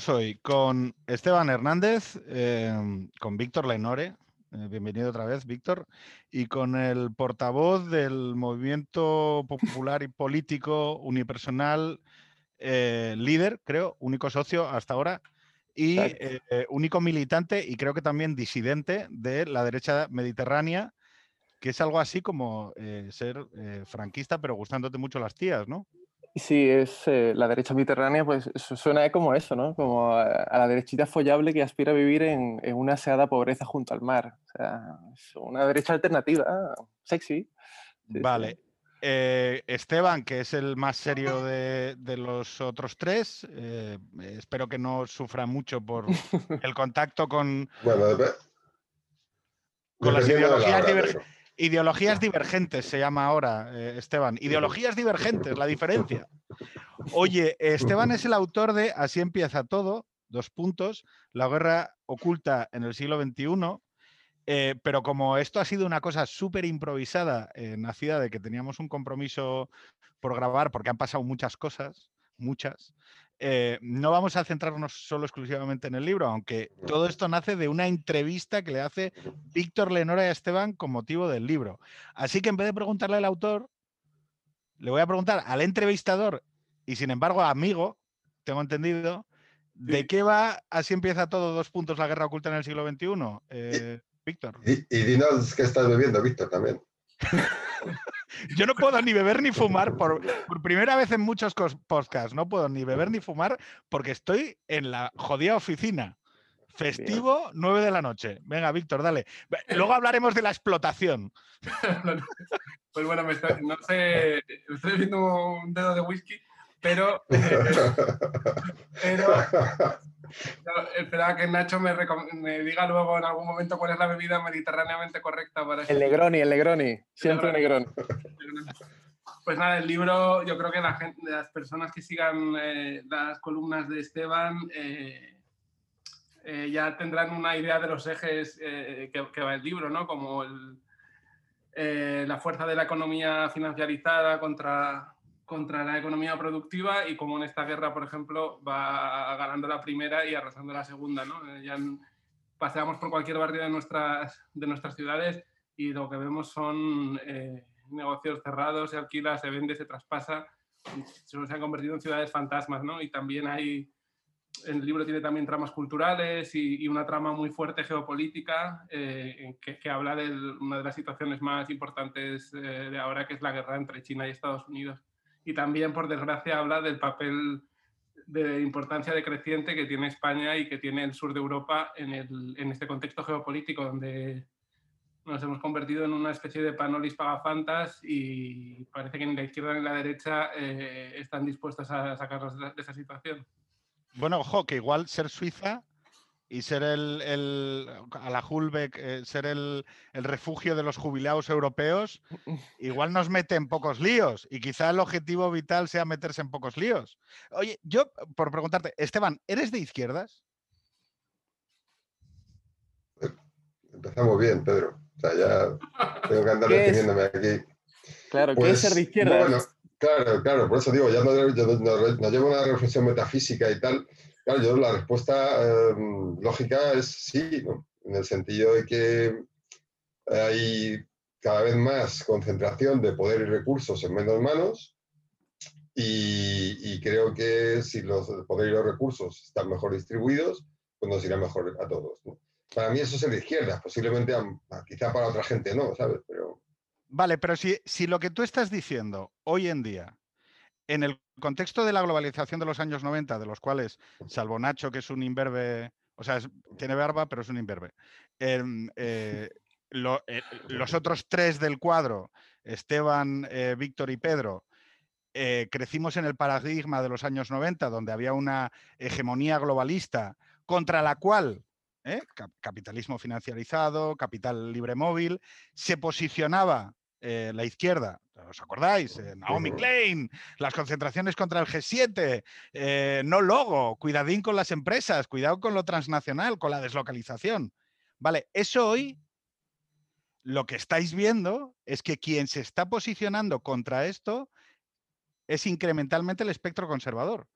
estamos hoy con Esteban Hernández, eh, con Víctor Lenore. eh, bienvenido otra vez, Víctor. Y con el portavoz del movimiento popular y político unipersonal, eh, líder, creo, único socio hasta ahora, y eh, único militante y creo que también disidente de la derecha mediterránea, que es algo así como ser franquista, pero gustándote mucho las tías, ¿no? Sí, es eh, la derecha mediterránea, pues su- suena como eso, ¿no? Como a, a la derechita follable que aspira a vivir en, en una aseada pobreza junto al mar. O sea, es una derecha alternativa, sexy. Sí, sí. Vale. Eh, Esteban, que es el más serio de, de los otros tres, eh, espero que no sufra mucho por el contacto con, Bueno, Con las ideologías hora, diver- Pedro. Ideologías divergentes, se llama ahora, eh, Esteban. Ideologías divergentes, la diferencia. Oye, Esteban es el autor de Así empieza todo, dos puntos, la guerra oculta en el siglo XXI. eh, pero como esto ha sido una cosa súper improvisada, eh, nacida de que teníamos un compromiso por grabar, porque han pasado muchas cosas, muchas, eh, no vamos a centrarnos solo exclusivamente en el libro, aunque todo esto nace de una entrevista que le hace Víctor Lenora a Esteban con motivo del libro. Así que en vez de preguntarle al autor, le voy a preguntar al entrevistador y sin embargo amigo, tengo entendido, ¿de Sí. qué va Así empieza todo dos puntos la guerra oculta en el siglo XXI? Eh, Víctor. Y, y dinos qué estás bebiendo, Víctor, también. Yo no puedo ni beber ni fumar por, por primera vez en muchos podcasts. No puedo ni beber ni fumar porque estoy en la jodida oficina. Festivo, 9 de la noche. Venga, Víctor, dale. Luego hablaremos de la explotación. Pues bueno, me no sé, estoy viendo un dedo de whisky, pero, pero esperaba que Nacho me, diga luego en algún momento cuál es la bebida mediterráneamente correcta para este El Negroni, el Negroni. Siempre Negroni. Pues nada, el libro, yo creo que la gente, las personas que sigan eh, las columnas de Esteban eh, eh, ya tendrán una idea de los ejes eh, que, que va el libro, ¿no? Como el, eh, la fuerza de la economía financiarizada contra, contra la economía productiva y como en esta guerra, por ejemplo, va ganando la primera y arrasando la segunda, ¿no? Eh, ya paseamos por cualquier barrio de nuestras, de nuestras ciudades y lo que vemos son eh, negocios cerrados, se alquila, se vende, se traspasa, se han convertido en ciudades fantasmas, ¿no? Y también hay, el libro tiene también tramas culturales y, y una trama muy fuerte geopolítica eh, que, que habla de una de las situaciones más importantes eh, de ahora, que es la guerra entre China y Estados Unidos. Y también, por desgracia, habla del papel de importancia decreciente que tiene España y que tiene el sur de Europa en, el, en este contexto geopolítico, donde nos hemos convertido en una especie de panolis pagafantas y parece que ni la izquierda ni la derecha eh, están dispuestas a sacarnos de, de esa situación. Bueno, ojo, que igual ser Suiza y ser el, el a la Hulbeck, eh, ser el, el refugio de los jubilados europeos, igual nos mete en pocos líos y quizá el objetivo vital sea meterse en pocos líos. Oye, yo por preguntarte, Esteban, ¿eres de izquierdas? Empezamos bien, Pedro. O sea, ya tengo que andar ¿Qué definiéndome aquí. Claro, ¿qué Pues, es ser de izquierda? Bueno, claro, claro, por eso digo, ya no, no, no- no llevo una reflexión metafísica y tal. Yo la respuesta eh, lógica es sí, ¿no? en el sentido de que hay cada vez más concentración de poder y recursos en menos manos y, creo que si los el poder y los recursos están mejor distribuidos, pues nos irá mejor a todos. Para mí eso es el de izquierda, posiblemente quizá para otra gente no, ¿sabes? Pero Vale, pero si, si lo que tú estás diciendo hoy en día, en el contexto de la globalización de los años 90, de los cuales, salvo Nacho, que es un imberbe, o sea, es- tiene barba, pero es un imberbe, em, eh, lo- eh, los otros tres del cuadro, Esteban, eh, Víctor y Pedro, crecimos en el paradigma de los años 90, donde había una hegemonía globalista contra la cual, cap- capitalismo financiarizado, capital libre móvil, se posicionaba eh, la izquierda. ¿Os acordáis? Eh, Naomi. Klein, las concentraciones contra el G7, eh, no logo, cuidadín con las empresas, cuidado con lo transnacional, con la deslocalización. Vale, eso hoy lo que estáis viendo es que quien se está posicionando contra esto es incrementalmente el espectro conservador,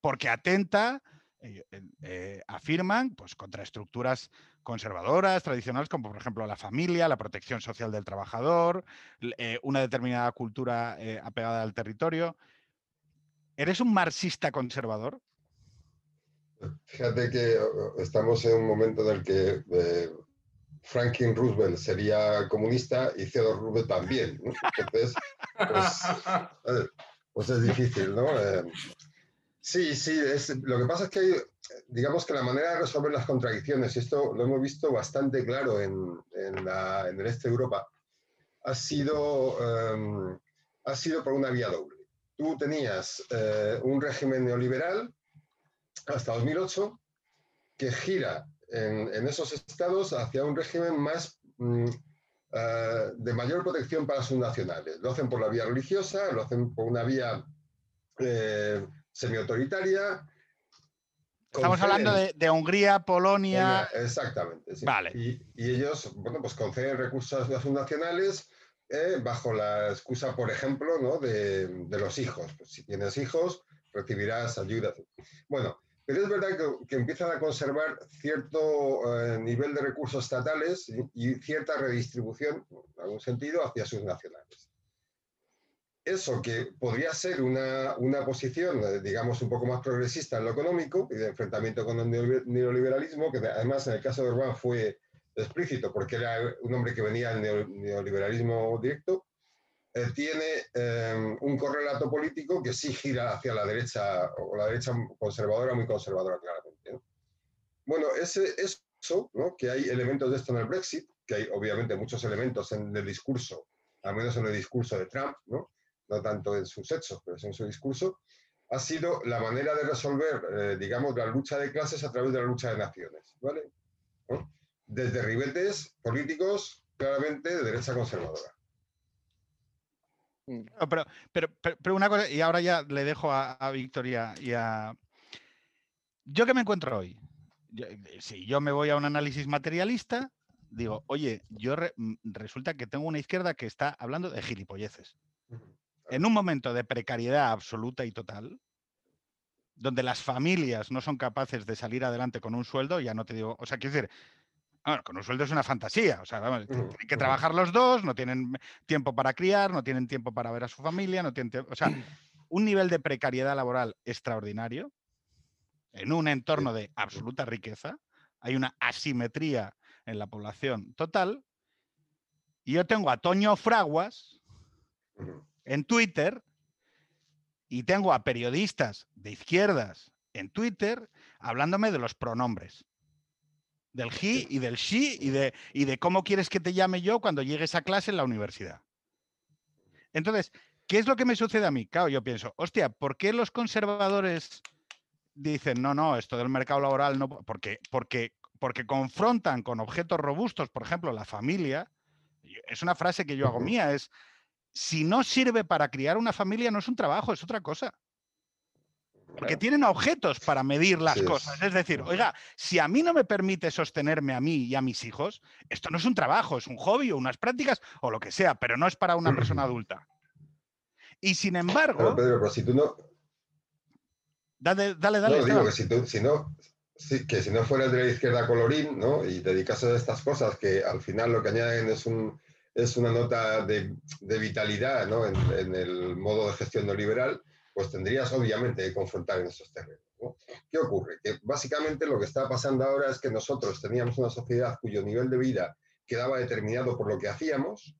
porque atenta eh, eh, afirman pues, contra estructuras conservadoras, tradicionales, como por ejemplo la familia, la protección social del trabajador, eh, una determinada cultura apegada al territorio. ¿Eres un marxista conservador? Fíjate que estamos en un momento en el que Franklin Roosevelt sería comunista y Theodore Roosevelt también. Entonces, pues, pues, es difícil, ¿no? Sí, sí, lo que pasa es que digamos que la manera de resolver las contradicciones, y esto lo hemos visto bastante claro en, el este de Europa, ha sido, em, ha sido por una vía doble. Tú tenías eh, un régimen neoliberal hasta 2008 que gira en, esos estados hacia un régimen más mm, eh, de mayor protección para sus nacionales. Lo hacen por la vía religiosa, lo hacen por una vía eh, semiautoritaria. Estamos hablando de, Hungría, Polonia. Exactamente. Vale. Y, ellos, bueno, pues conceden recursos a sus nacionales eh, bajo la excusa, por ejemplo, ¿no? de, los hijos. Pues si tienes hijos, recibirás ayuda. Bueno, pero es verdad que, empiezan a conservar cierto eh, nivel de recursos estatales y, y, cierta redistribución, en algún sentido, hacia sus nacionales eso que podría ser una, una, posición, eh, digamos, un poco más progresista en lo económico y de enfrentamiento con el neoliberalismo, que además en el caso de Orbán fue explícito porque era un hombre que venía del neoliberalismo directo, eh, tiene em, un correlato político que sí gira hacia la derecha, o la derecha conservadora, muy conservadora claramente. Bueno, ese, eso, ¿no? que hay elementos de esto en el Brexit, que hay obviamente muchos elementos en el discurso, al menos en el discurso de Trump, ¿no? No tanto en sus hechos, pero en su discurso, ha sido la manera de resolver, eh, digamos, la lucha de clases a través de la lucha de naciones, ¿vale? Desde ribetes políticos claramente de derecha conservadora. Mm. pero, pero, pero, una cosa, y ahora ya le dejo a, Victoria y a... Yo que me encuentro hoy, si yo me voy a un análisis materialista, digo, oye, yo mm, resulta que tengo una izquierda que está hablando de gilipolleces en un momento de precariedad absoluta y total, donde las familias no son capaces de salir adelante con un sueldo, ya no te digo, o sea, quiero decir, bueno, con un sueldo es una fantasía, o sea, tienen que trabajar los dos, no tienen tiempo para criar, no tienen tiempo para ver a su familia, no tienen o sea, un nivel de precariedad laboral extraordinario en un entorno de absoluta riqueza, hay una asimetría en la población total, y yo tengo a Toño Fraguas, en Twitter y tengo a periodistas de izquierdas en Twitter hablándome de los pronombres. Del he y del she y de, y de cómo quieres que te llame yo cuando llegues a clase en la universidad. Entonces, ¿qué es lo que me sucede a mí? Claro, yo pienso, hostia, ¿por qué los conservadores dicen, no, no, esto del mercado laboral no? Porque, porque, porque confrontan con objetos robustos, por ejemplo, la familia. Es una frase que yo hago mía, es si no sirve para criar una familia, no es un trabajo, es otra cosa. Porque tienen objetos para medir las cosas. Es decir, oiga, si a mí no me permite sostenerme a mí y a mis hijos, esto no es un trabajo, es un hobby o unas prácticas o lo que sea, pero no es para una persona adulta. Y sin embargo. Pedro, pero si tú no. Dale, dale, dale. No, digo que si, tú, si no, que si no fueras de la izquierda colorín, ¿no? Y dedicas a estas cosas que al final lo que añaden es un, es una nota de, vitalidad en, el modo de gestión neoliberal, pues tendrías obviamente que confrontar en esos terrenos. ¿Qué ocurre? Que básicamente lo que está pasando ahora es que nosotros teníamos una sociedad cuyo nivel de vida quedaba determinado por lo que hacíamos,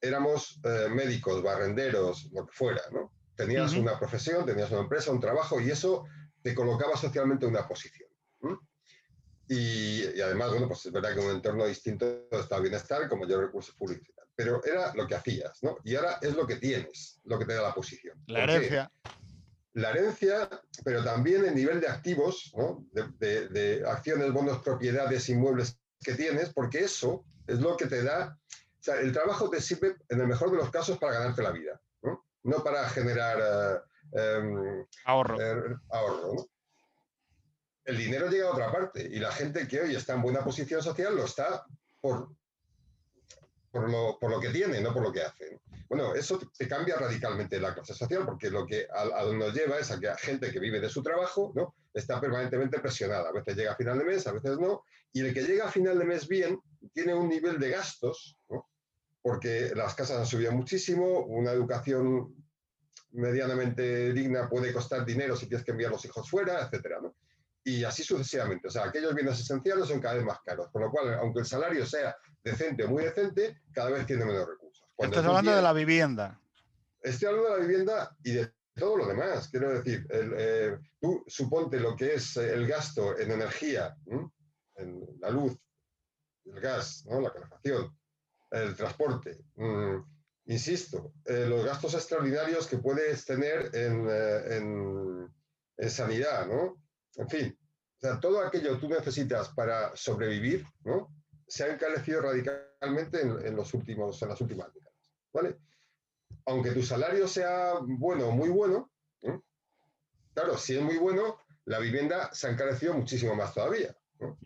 éramos eh, médicos, barrenderos, lo que fuera, ¿no? Tenías una profesión, tenías una empresa, un trabajo y eso te colocaba socialmente en una posición. Y, además, bueno, pues es verdad que un entorno distinto está el bienestar con mayor recursos públicos. Pero era lo que hacías, ¿no? Y ahora es lo que tienes, lo que te da la posición. La herencia. La herencia, pero también el nivel de activos, ¿no? de, de, acciones, bonos, propiedades, inmuebles que tienes, porque eso es lo que te da. O sea, el trabajo te sirve, en el mejor de los casos, para ganarte la vida, no, no para generar em, ahorro. Eh, ahorro ¿no? El dinero llega a otra parte y la gente que hoy está en buena posición social lo está por, por lo, que tiene, no por lo que hace. Bueno, eso te cambia radicalmente la clase social, porque lo que a, donde nos lleva es a que gente que vive de su trabajo ¿no? está permanentemente presionada. A veces llega a final de mes, a veces no, y el que llega a final de mes bien tiene un nivel de gastos, porque las casas han subido muchísimo, una educación medianamente digna puede costar dinero si tienes que enviar los hijos fuera, etcétera. Y así sucesivamente. O sea, aquellos bienes esenciales son cada vez más caros, con lo cual, aunque el salario sea decente o muy decente, cada vez tiene menos recursos. Estás hablando de la vivienda. Estoy hablando de la vivienda y de todo lo demás. Quiero decir, eh, tú suponte lo que es el gasto en energía, en la luz, el gas, ¿no? la calefacción, el transporte. Mm, insisto, eh, los gastos extraordinarios que puedes tener en, eh, en, sanidad, ¿no? En fin, o sea, todo aquello que tú necesitas para sobrevivir, ¿no? Se ha encarecido radicalmente en, los últimos, en las últimas décadas, ¿vale? Aunque tu salario sea bueno o muy bueno, claro, si es muy bueno, la vivienda se ha encarecido muchísimo más todavía. ¿no?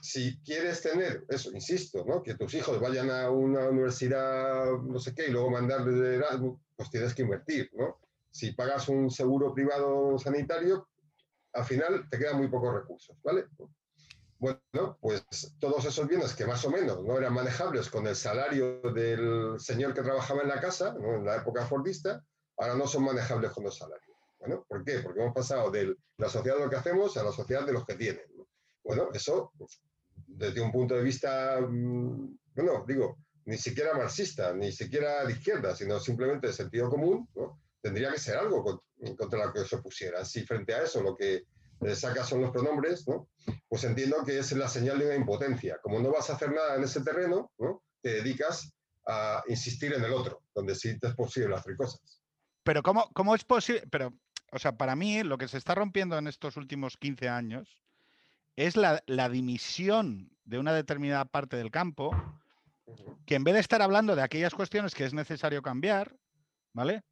si quieres tener, eso, insisto, ¿no? que tus hijos vayan a una universidad, no sé qué, y luego mandarles de Erasmus, pues tienes que invertir, ¿no? Si pagas un seguro privado sanitario, al final te quedan muy pocos recursos, ¿vale? Bueno, pues todos esos bienes que más o menos no eran manejables con el salario del señor que trabajaba en la casa, en la época fordista, ahora no son manejables con los salarios. ¿por qué? Porque hemos pasado de la sociedad de lo que hacemos a la sociedad de los que tienen. Bueno, eso pues, desde un punto de vista, mm, bueno, digo, ni siquiera marxista, ni siquiera de izquierda, sino simplemente de sentido común, tendría que ser algo contra lo que se opusiera. Si frente a eso lo que saca son los pronombres, ¿no? pues entiendo que es la señal de una impotencia. Como no vas a hacer nada en ese terreno, ¿no? te dedicas a insistir en el otro, donde sí te es posible hacer cosas. Pero ¿cómo, cómo es posible? Pero, o sea, para mí lo que se está rompiendo en estos últimos 15 años es la, dimisión de una determinada parte del campo, que en vez de estar hablando de aquellas cuestiones que es necesario cambiar, ¿vale?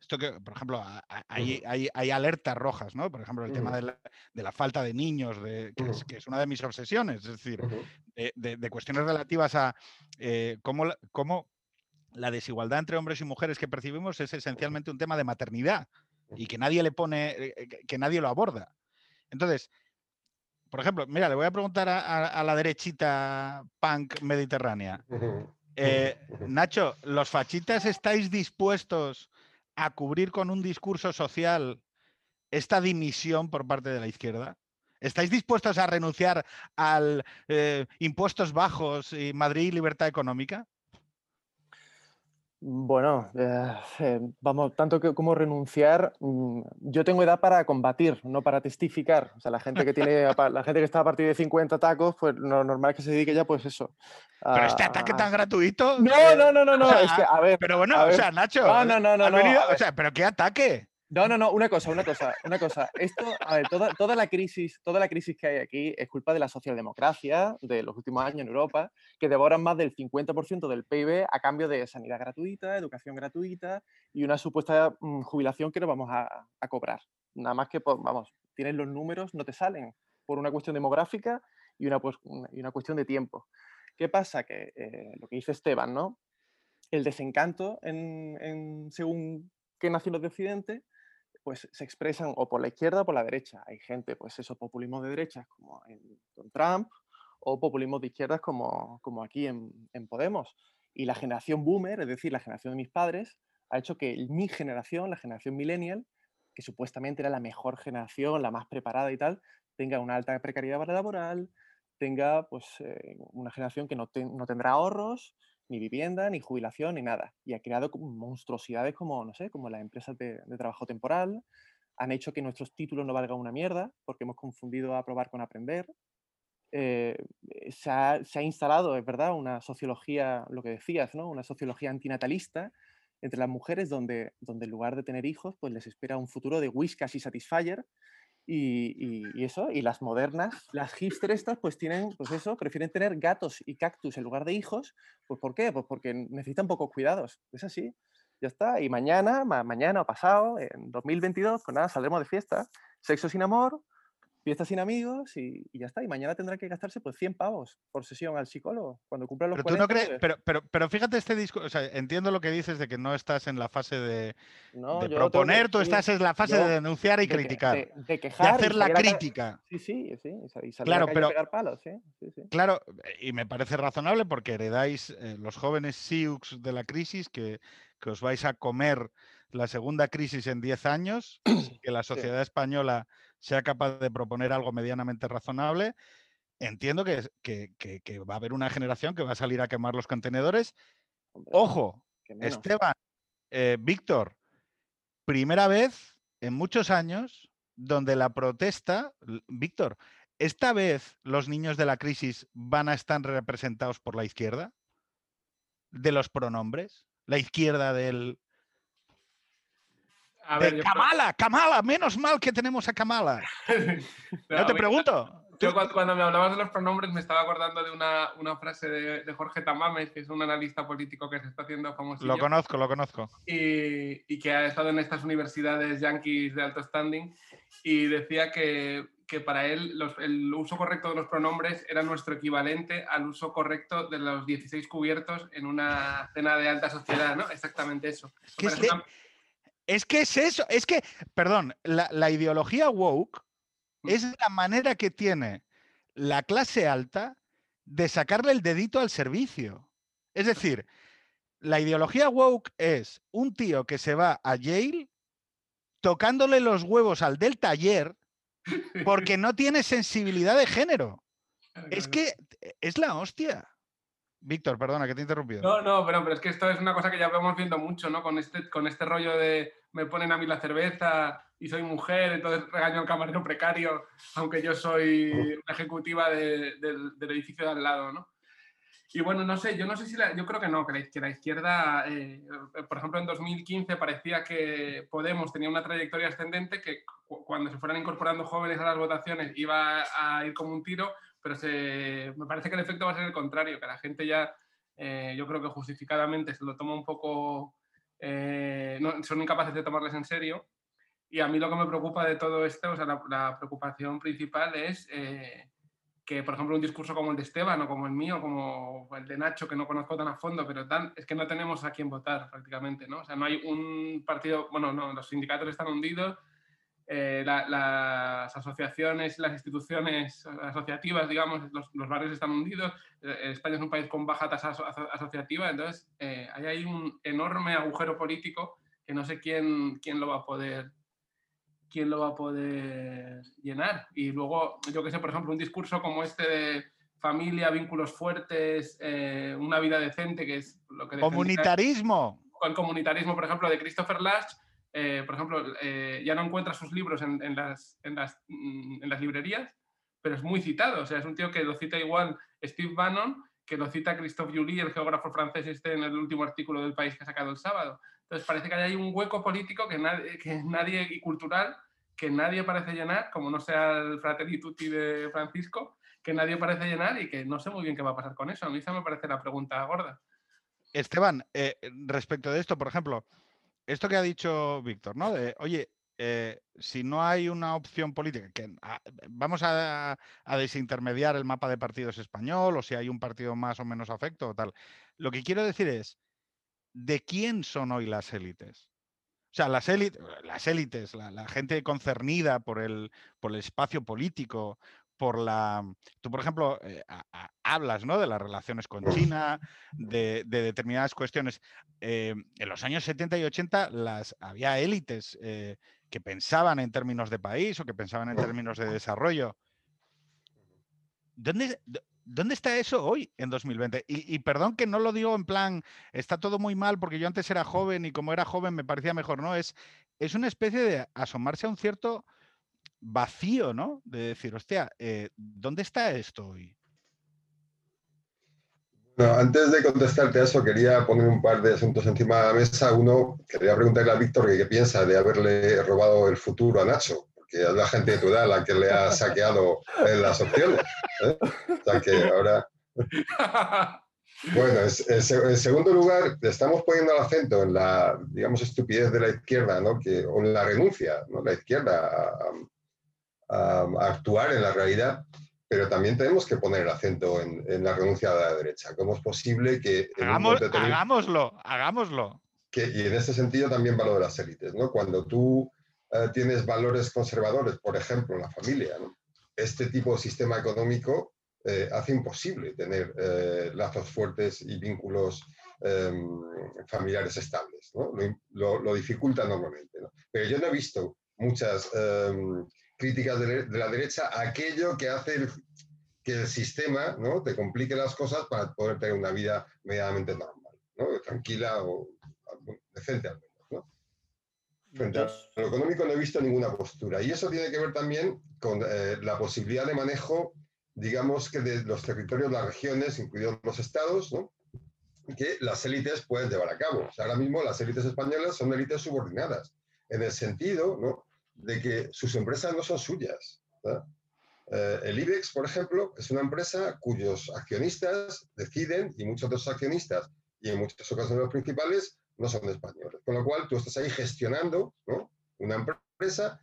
Esto que, por ejemplo, hay, hay, alertas rojas, ¿no? Por ejemplo, el tema de la, falta de niños, de, que, es, una de mis obsesiones, es decir, de, cuestiones relativas a eh, cómo, cómo, la desigualdad entre hombres y mujeres que percibimos es esencialmente un tema de maternidad y que nadie le pone, eh, que nadie lo aborda. Entonces, por ejemplo, mira, le voy a preguntar a, la derechita punk mediterránea. Eh, Nacho, ¿los fachitas estáis dispuestos a cubrir con un discurso social esta dimisión por parte de la izquierda? ¿Estáis dispuestos a renunciar al eh, impuestos bajos y Madrid libertad económica? Bueno, eh, eh, vamos, tanto que, como renunciar, mm, yo tengo edad para combatir, no para testificar. O sea, la gente que tiene, la gente que está a partir de 50 tacos, pues lo normal es que se dedique ya, pues eso. Pero este ataque tan gratuito. No, no, no, no, no. es que, a ver. Pero bueno, o sea, Nacho. No, no, no, no. o sea, pero qué ataque. No, no, no, una cosa, una cosa, una cosa. Esto, a ver, toda, toda, la crisis, toda la crisis que hay aquí es culpa de la socialdemocracia de los últimos años en Europa, que devoran más del 50% del PIB a cambio de sanidad gratuita, educación gratuita y una supuesta mm, jubilación que no vamos a, cobrar. Nada más que, vamos, tienes los números, no te salen por una cuestión demográfica y una, pues, y una cuestión de tiempo. ¿Qué pasa? Que eh, lo que dice Esteban, ¿no? El desencanto en, en según qué nación de Occidente pues se expresan o por la izquierda o por la derecha. Hay gente, pues eso, populismo de derechas como en, con Trump o populismo de izquierdas como, como aquí en, Podemos. Y la generación boomer, es decir, la generación de mis padres, ha hecho que mi generación, la generación millennial, que supuestamente era la mejor generación, la más preparada y tal, tenga una alta precariedad laboral, tenga pues eh, una generación que no tendrá ahorros, ni vivienda, ni jubilación, ni nada. Y ha creado monstruosidades como, no sé, como las empresas de, trabajo temporal, han hecho que nuestros títulos no valgan una mierda, porque hemos confundido aprobar con aprender. Eh, eh, se, ha, instalado, es verdad, una sociología, lo que decías, ¿no? Una sociología antinatalista entre las mujeres donde, donde en lugar de tener hijos, pues les espera un futuro de Whiskas y Satisfyer y, eso, y las modernas, las hipster estas, pues tienen, pues eso, prefieren tener gatos y cactus en lugar de hijos. Pues ¿por qué? Pues porque necesitan pocos cuidados. Es así. Ya está. Y mañana, mañana o pasado, en 2022, pues nada, saldremos de fiesta. Sexo sin amor, fiesta sin amigos y, y ya está. Y mañana tendrá que gastarse pues 100 pavos por sesión al psicólogo cuando cumpla los Pero, tú no 40, crees, pero, pero, pero fíjate este disco, o sea, entiendo lo que dices de que no estás en la fase de, no, de que- proponer, tú estás en la fase yo de denunciar y de criticar, De, de de quejar y hacer la crítica. Sí, sí, sí. Y sa- y salir Claro, a pero- pegar palos, sí, sí, sí. Claro, y me parece razonable porque heredáis eh, los jóvenes Sioux de la crisis que, que os vais a comer la segunda crisis en 10 años, que la sociedad española sea capaz de proponer algo medianamente razonable. Entiendo que, que- que- que va a haber una generación que va a salir a quemar los contenedores. Hombre, Ojo. Esteban, eh, Víctor, primera vez en muchos años donde la protesta, Víctor, ¿esta vez los niños de la crisis van a estar representados por la izquierda? ¿De los pronombres? ¿La izquierda del... A ver, Kamala, Kamala, menos mal que tenemos a Kamala. No, Yo te pregunto. Yo cuando, cuando me hablabas de los pronombres me estaba acordando de una, una frase de, de Jorge Tamames, que es un analista político que se está haciendo famoso. Lo conozco, lo conozco. y, y que ha estado en estas universidades yanquis de alto standing y decía que, que para él los- el uso correcto de los pronombres era nuestro equivalente al uso correcto de los 16 cubiertos en una cena de alta sociedad, ¿no? Exactamente eso. es que- Es que es eso, es que, perdón, la, la ideología woke Mm. es la manera que tiene la clase alta de sacarle el dedito al servicio. Es decir, la ideología woke es un tío que se va a Yale tocándole los huevos al del taller porque no tiene sensibilidad de género. Es que es la hostia. Víctor, perdona que te he interrumpido. No, no, pero, pero es que esto es una cosa que ya vamos viendo mucho, ¿no? Con este, con este rollo de me ponen a mí la cerveza y soy mujer, entonces regaño al camarero precario, aunque yo soy una ejecutiva de- del, del edificio de al lado, ¿no? Y bueno, no sé, yo no sé si la, yo creo que no, que la, que la izquierda, eh, por ejemplo, en 2015 parecía que Podemos tenía una trayectoria ascendente que cu- cuando se fueran incorporando jóvenes a las votaciones iba a ir como un tiro, pero se, me parece que el efecto va a ser el contrario, que la gente ya, eh, yo creo que justificadamente se lo toma un poco, eh, no, son incapaces de tomarles en serio. Y a mí lo que me preocupa de todo esto, o sea, la, la preocupación principal es eh, que, por ejemplo, un discurso como el de Esteban o como el mío, como el de Nacho, que no conozco tan a fondo, pero tan, es que no tenemos a quién votar prácticamente, ¿no? O sea, no hay un partido, bueno, no, los sindicatos están hundidos, eh, la- las asociaciones, las instituciones asociativas, digamos, los, los barrios están hundidos, eh, España es un país con baja tasa aso- aso- asociativa, entonces eh, ahí hay un enorme agujero político que no sé quién, quién lo va a poder quién lo va a poder llenar. Y luego, yo que sé, por ejemplo, un discurso como este de familia, vínculos fuertes, eh, una vida decente, que es lo que Comunitarismo. el comunitarismo, por ejemplo, de Christopher Lasch, eh, por ejemplo, eh, ya no encuentra sus libros mm, en las librerías, pero es muy citado. O sea, es un tío que lo cita igual Steve Bannon, que lo cita Christophe Joly, el geógrafo francés este en el último artículo del país que ha sacado el sábado. Entonces parece que hay un hueco político que nadie, que nadie y cultural que nadie parece llenar, como no sea el Fratelli de Francisco, que nadie parece llenar y que no sé muy bien qué va a pasar con eso. A mí esa me parece la pregunta gorda. Esteban, eh, respecto de esto, por ejemplo, esto que ha dicho Víctor, ¿no? Oye, eh, si no hay una opción política, ah, vamos a, a desintermediar el mapa de partidos español, o si hay un partido más o menos afecto o tal. Lo que quiero decir es, ¿de quién son hoy las élites? O sea, las élites, las élites la, la gente concernida por el, por el espacio político, por la... Tú, por ejemplo, eh, a- a- hablas ¿no? de las relaciones con China, de, de determinadas cuestiones. Eh, en los años 70 y 80 las, había élites eh, que pensaban en términos de país o que pensaban en términos de desarrollo. ¿Dónde, ¿Dónde está eso hoy en 2020? Y, y perdón que no lo digo en plan, está todo muy mal porque yo antes era joven y como era joven me parecía mejor, ¿no? Es, es una especie de asomarse a un cierto vacío, ¿no? De decir, hostia, eh, ¿dónde está esto hoy? Bueno, antes de contestarte a eso, quería poner un par de asuntos encima de la mesa. Uno, quería preguntarle a Víctor que qué piensa de haberle robado el futuro a Nacho, porque es la gente de tu edad la que le ha saqueado las opciones. ¿eh? O sea que ahora. Bueno, en segundo lugar, estamos poniendo el acento en la, digamos, estupidez de la izquierda, ¿no? Que, o en la renuncia, ¿no? La izquierda a, actuar en la realidad, pero también tenemos que poner el acento en, la renuncia de la derecha. ¿Cómo es posible que... hagámoslo, hagámoslo. Que, y en ese sentido también valor de las élites, ¿no? Cuando tú eh, tienes valores conservadores, por ejemplo, en la familia, este tipo de sistema económico eh, hace imposible tener eh, lazos fuertes y vínculos em, familiares estables. ¿no? Lo, dificulta normalmente. Pero yo no he visto muchas em, críticas de, la derecha a aquello que hace que el sistema ¿no? te complique las cosas para poder tener una vida medianamente normal, ¿no? tranquila o decente al menos. ¿no? Frente a lo económico no he visto ninguna postura. Y eso tiene que ver también con eh, la posibilidad de manejo, digamos que de los territorios, las regiones, incluidos los estados, ¿no? que las élites pueden llevar a cabo. ahora mismo las élites españolas son élites subordinadas, en el sentido ¿no? De que sus empresas no son suyas. Eh, el IBEX, por ejemplo, es una empresa cuyos accionistas deciden, y muchos de esos accionistas, y en muchas ocasiones los principales, no son españoles. Con lo cual, tú estás ahí gestionando una empresa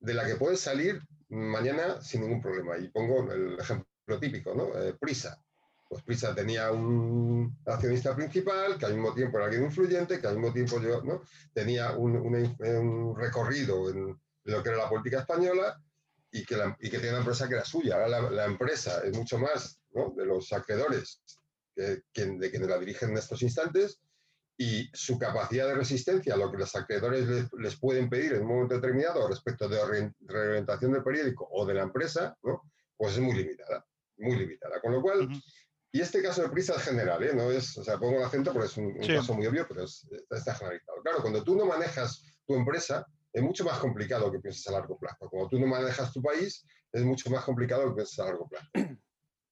de la que puedes salir mañana sin ningún problema. Y pongo el ejemplo típico, ¿no? Eh, Prisa. Pues Prisa tenía un accionista principal, que al mismo tiempo era alguien influyente, que al mismo tiempo yo, ¿no? tenía un, un recorrido en, lo que era la política española y que, y que tenía una empresa que era suya. Ahora la, empresa es mucho más de los acreedores que, de quienes la dirigen en estos instantes y su capacidad de resistencia a lo que los acreedores les, pueden pedir en un momento determinado respecto de reorientación del periódico o de la empresa, ¿no? pues es muy limitada, muy limitada. Con lo cual, y este caso de prisa es general, ¿eh? no es, o sea, pongo el acento porque es un, caso muy obvio, pero está generalizado. Claro, cuando tú no manejas tu empresa, es mucho más complicado que pienses a largo plazo. Como tú no manejas tu país, es mucho más complicado que pienses a largo plazo.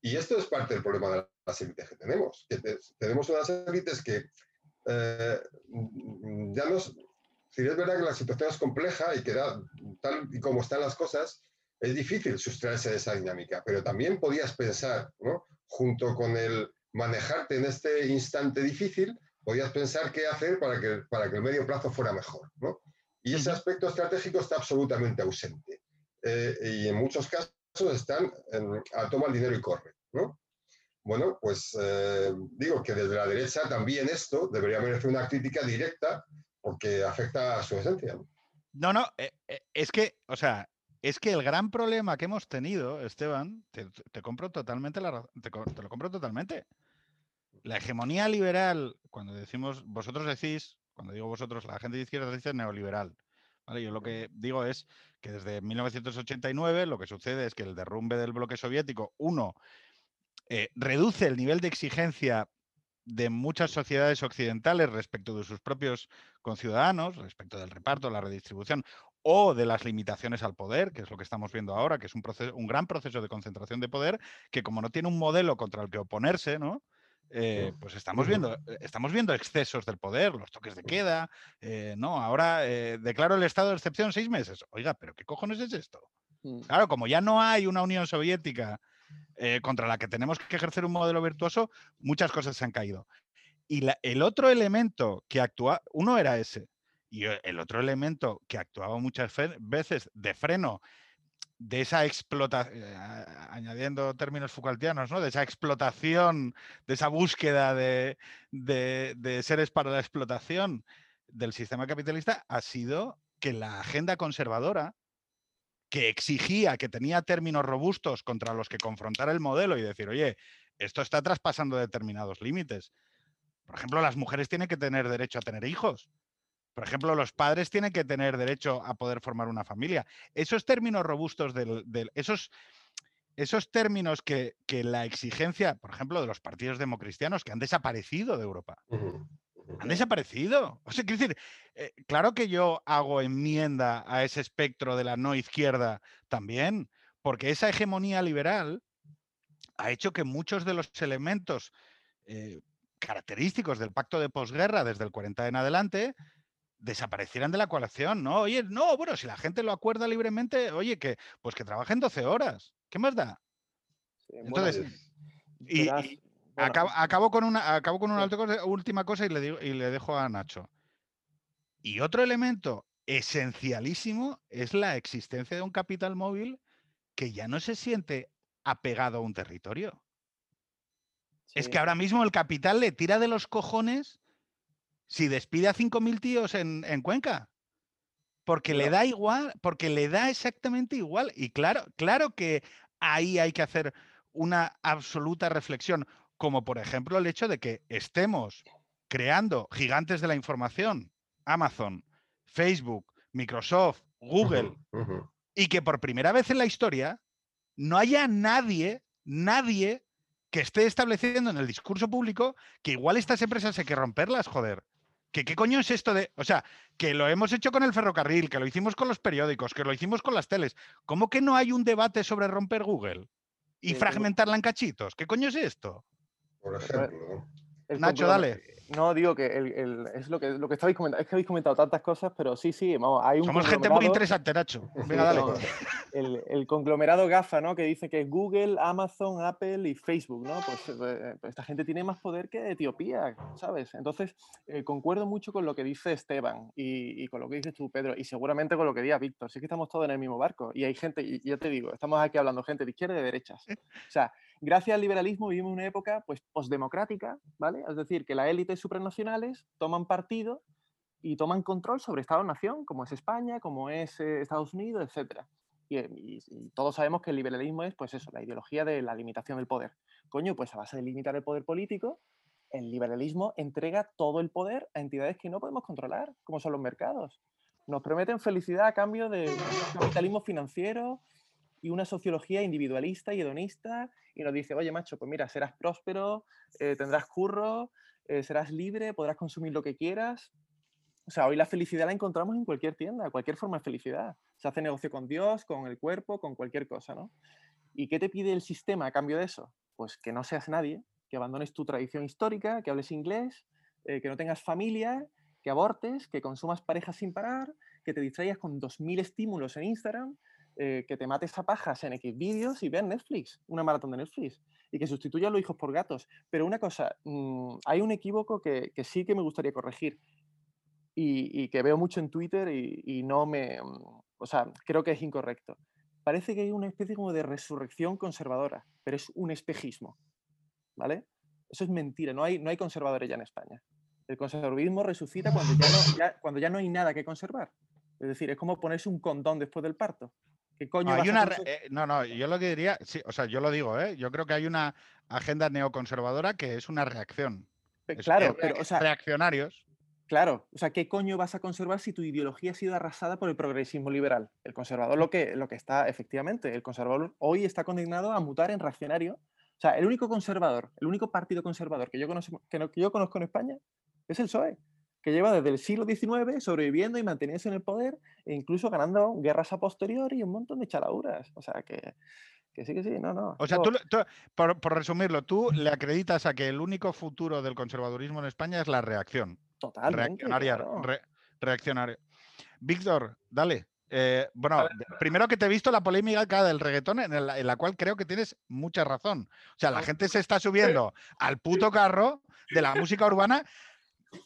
Y esto es parte del problema de las élites que tenemos. Que tenemos unas élites que eh, ya nos... Si es verdad que la situación es compleja y que tal y como están las cosas, es difícil sustraerse de esa dinámica, pero también podías pensar, ¿no? junto con el manejarte en este instante difícil, podías pensar qué hacer para que, para que el medio plazo fuera mejor. ¿no? Y ese aspecto estratégico está absolutamente ausente. Eh, y en muchos casos están a toma el dinero y corre. ¿no? Bueno, pues eh, digo que desde la derecha también esto debería merecer una crítica directa porque afecta a su esencia. No, no, eh, es que, o sea, es que el gran problema que hemos tenido, Esteban, te, compro totalmente la te, te lo compro totalmente. La hegemonía liberal, cuando decimos, vosotros decís, cuando digo vosotros, la gente de izquierda dice neoliberal. Yo lo que digo es que desde 1989 lo que sucede es que el derrumbe del bloque soviético, uno, eh, reduce el nivel de exigencia de muchas sociedades occidentales respecto de sus propios conciudadanos, respecto del reparto, la redistribución o de las limitaciones al poder, que es lo que estamos viendo ahora, que es un, proceso, un gran proceso de concentración de poder, que como no tiene un modelo contra el que oponerse, ¿no? Eh, pues estamos viendo, eh, estamos viendo excesos del poder, los toques de queda, eh, no, ahora declaro el estado de excepción seis meses. Oiga, pero ¿qué cojones es esto? Mm. Claro, como ya no hay una Unión Soviética contra la que tenemos que ejercer un modelo virtuoso, muchas cosas se han caído. Y el otro elemento que actúa, uno era ese, y el otro elemento que actuaba muchas veces de freno de esa explotación, eh, añadiendo términos Foucaultianos, ¿no? de esa explotación, de esa búsqueda de, seres para la explotación del sistema capitalista, ha sido que la agenda conservadora, que exigía, que tenía términos robustos contra los que confrontar el modelo y decir, oye, esto está traspasando determinados límites. Por ejemplo, las mujeres tienen que tener derecho a tener hijos. Por ejemplo, los padres tienen que tener derecho a poder formar una familia. Esos términos robustos del, esos, esos términos que, la exigencia, por ejemplo, de los partidos democristianos que han desaparecido de Europa. Han desaparecido. O sea, quiero decir, eh, claro que yo hago enmienda a ese espectro de la no izquierda también, porque esa hegemonía liberal ha hecho que muchos de los elementos eh, característicos del pacto de posguerra desde el 40 en adelante desaparecieran de la coalición, ¿no? Oye, no, bueno, si la gente lo acuerda libremente, oye, que pues que trabajen 12 horas. ¿Qué más da? Entonces, y, acabo, con una, acabo con una última cosa y le, digo, y le dejo a Nacho. Y otro elemento esencialísimo es la existencia de un capital móvil que ya no se siente apegado a un territorio. Es que ahora mismo el capital le tira de los cojones si despide a 5.000 tíos en, en Cuenca. Porque le da igual, porque le da exactamente igual. Y claro, claro que ahí hay que hacer una absoluta reflexión, como por ejemplo el hecho de que estemos creando gigantes de la información, Amazon, Facebook, Microsoft, Google, y que por primera vez en la historia no haya nadie, nadie que esté estableciendo en el discurso público que igual estas empresas hay que romperlas, joder. ¿Que qué coño es esto de.? O sea, que lo hemos hecho con el ferrocarril, que lo hicimos con los periódicos, que lo hicimos con las teles. ¿Cómo que no hay un debate sobre romper Google y Sí, fragmentarla en cachitos? ¿Qué coño es esto? Por ejemplo. El Nacho, dale. No, digo que el- el- es lo que, lo que estabais comentando. Es que habéis comentado tantas cosas, pero sí, sí, vamos, hay un Somos gente muy interesante, Nacho. Venga, dale. No, el, el conglomerado GAFA, ¿no? Que dice que es Google, Amazon, Apple y Facebook, ¿no? Pues, eh, pues esta gente tiene más poder que Etiopía, ¿sabes? Entonces, eh, concuerdo mucho con lo que dice Esteban y, y con lo que dices tú, Pedro, y seguramente con lo que diga Víctor. Sí que estamos todos en el mismo barco. Y hay gente, y ya te digo, estamos aquí hablando gente de izquierda y de derechas. O sea, gracias al liberalismo vivimos una época, pues, postdemocrática, ¿vale? Es decir, que las élites supranacionales toman partido y toman control sobre Estado-nación, como es España, como es eh, Estados Unidos, etc. Y, eh, y- y todos sabemos que el liberalismo es, pues eso, la ideología de la limitación del poder. Coño, pues a base de limitar el poder político, el liberalismo entrega todo el poder a entidades que no podemos controlar, como son los mercados. Nos prometen felicidad a cambio de capitalismo financiero y una sociología individualista y hedonista y nos dice, oye macho, pues mira, serás próspero, eh, tendrás curro, eh, serás libre, podrás consumir lo que quieras. O sea, hoy la felicidad la encontramos en cualquier tienda, cualquier forma de felicidad. Se hace negocio con Dios, con el cuerpo, con cualquier cosa, ¿no? ¿Y qué te pide el sistema a cambio de eso? Pues que no seas nadie, que abandones tu tradición histórica, que hables inglés, eh, que no tengas familia, que abortes, que consumas parejas sin parar, que te distraigas con 2.000 estímulos en Instagram, eh, que te mates a pajas en X y veas Netflix, una maratón de Netflix, y que sustituyas los hijos por gatos. Pero una cosa, mm, hay un equívoco que, que sí que me gustaría corregir y, que veo mucho en Twitter y, y no me... mm, O sea, creo que es incorrecto. Parece que hay una especie como de resurrección conservadora, pero es un espejismo, ¿vale? Eso es mentira, no hay, no hay conservadores ya en España. El conservadurismo resucita cuando ya, no, ya- cuando ya no hay nada que conservar. Es decir, es como ponerse un condón después del parto. ¿Qué coño vas Hay a una, conser- re- eh, no, no, yo lo que diría, sí, o sea, yo lo digo, ¿eh? yo creo que hay una agenda neoconservadora que es una reacción. Es- Claro, es pero, reac- o sea, reaccionarios. Claro, o sea, ¿qué coño vas a conservar si tu ideología ha sido arrasada por el progresismo liberal? El conservador lo que, lo que está, efectivamente, el conservador hoy está condenado a mutar en reaccionario. O sea, el único conservador, el único partido conservador que yo conozco, que no- que yo conozco en España es el PSOE, que lleva desde el siglo XIX sobreviviendo y manteniéndose en el poder e incluso ganando guerras a posteriori y un montón de chaladuras. O sea, que, que sí, que sí, no, no. O sea, tú, le- tú- por, por resumirlo, tú le acreditas a que el único futuro del conservadurismo en España es la reacción. totalmente, reaccionaria. claro. re-. Víctor, dale. Eh, bueno, primero que te he visto la polémica acá del reggaetón, en, el- en la cual creo que tienes mucha razón. O sea, la gente se está subiendo al puto carro de la música urbana.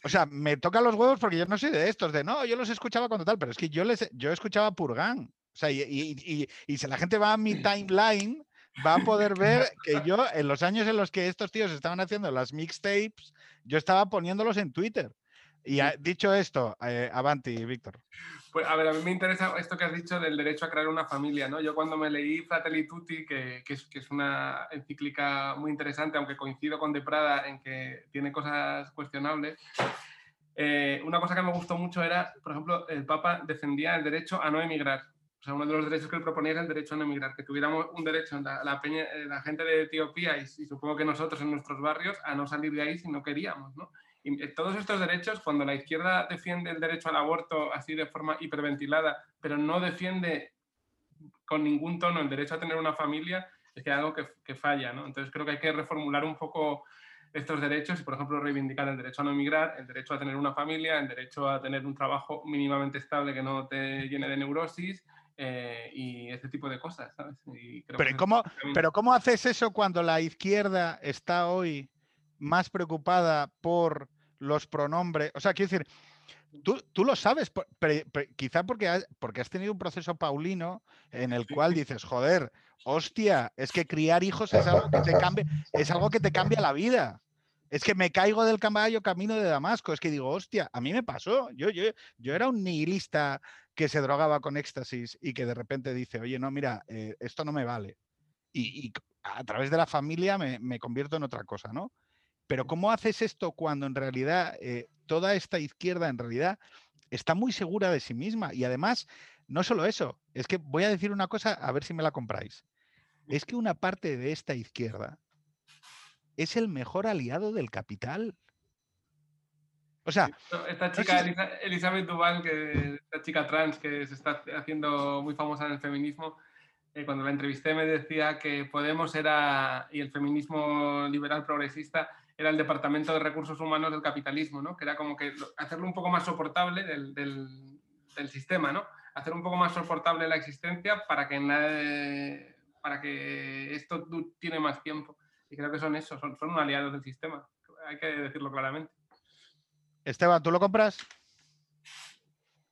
O sea, me tocan los huevos porque yo no soy de estos, de no, yo los escuchaba cuando tal, pero es que yo les yo escuchaba Purgan. O sea, y, y- y- y si la gente va a mi timeline, va a poder ver que yo, en los años en los que estos tíos estaban haciendo las mixtapes, yo estaba poniéndolos en Twitter. Y ah, dicho esto, eh, Avanti, Víctor. Pues a ver, a mí me interesa esto que has dicho del derecho a crear una familia, ¿no? Yo cuando me leí Fratelli Tutti, que, que es, que es una encíclica muy interesante, aunque coincido con De Prada en que tiene cosas cuestionables, eh, una cosa que me gustó mucho era, por ejemplo, el Papa defendía el derecho a no emigrar. O sea, uno de los derechos que él proponía era el derecho a no emigrar, que tuviéramos un derecho, la, la, peña- eh, la gente de Etiopía y, y supongo que nosotros en nuestros barrios, a no salir de ahí si no queríamos, ¿no? Y eh, todos estos derechos, cuando la izquierda defiende el derecho al aborto así de forma hiperventilada, pero no defiende con ningún tono el derecho a tener una familia, es que hay algo que, que falla, ¿no? Entonces creo que hay que reformular un poco estos derechos y, por ejemplo, reivindicar el derecho a no emigrar, el derecho a tener una familia, el derecho a tener un trabajo mínimamente estable que no te llene de neurosis eh, y este tipo de cosas, ¿sabes? Y creo Pero que ¿y ese cómo, pero ¿cómo haces eso cuando la izquierda está hoy más preocupada por los pronombres? O sea, quiero decir, Tú, tú lo sabes, pre- quizá porque has, porque has tenido un proceso paulino en el cual dices, joder, hostia, es que criar hijos es algo que te cambia, es algo que te cambia la vida. Es que me caigo del caballo camino de Damasco. Es que digo, hostia, a mí me pasó. Yo, yo, yo era un nihilista que se drogaba con éxtasis y que de repente dice, oye, no, mira, eh, esto no me vale. Y, y a través de la familia me, me convierto en otra cosa, ¿no? Pero ¿cómo haces esto cuando en realidad eh, toda esta izquierda en realidad está muy segura de sí misma? Y además, no solo eso, es que voy a decir una cosa, a ver si me la compráis. Es que una parte de esta izquierda es el mejor aliado del capital. O sea, Esta chica, Elizabeth Duval, que esta chica trans que se está haciendo muy famosa en el feminismo, eh, cuando la entrevisté me decía que Podemos era, y el feminismo liberal progresista, era el departamento de recursos humanos del capitalismo, ¿no? Que era como que lo- hacerlo un poco más soportable del, del- del sistema, ¿no? Hacer un poco más soportable la existencia para que, nadie- para que esto tiene más tiempo. Y creo que son eso, son, son un aliado del sistema. Hay que decirlo claramente. Esteban, ¿tú lo compras?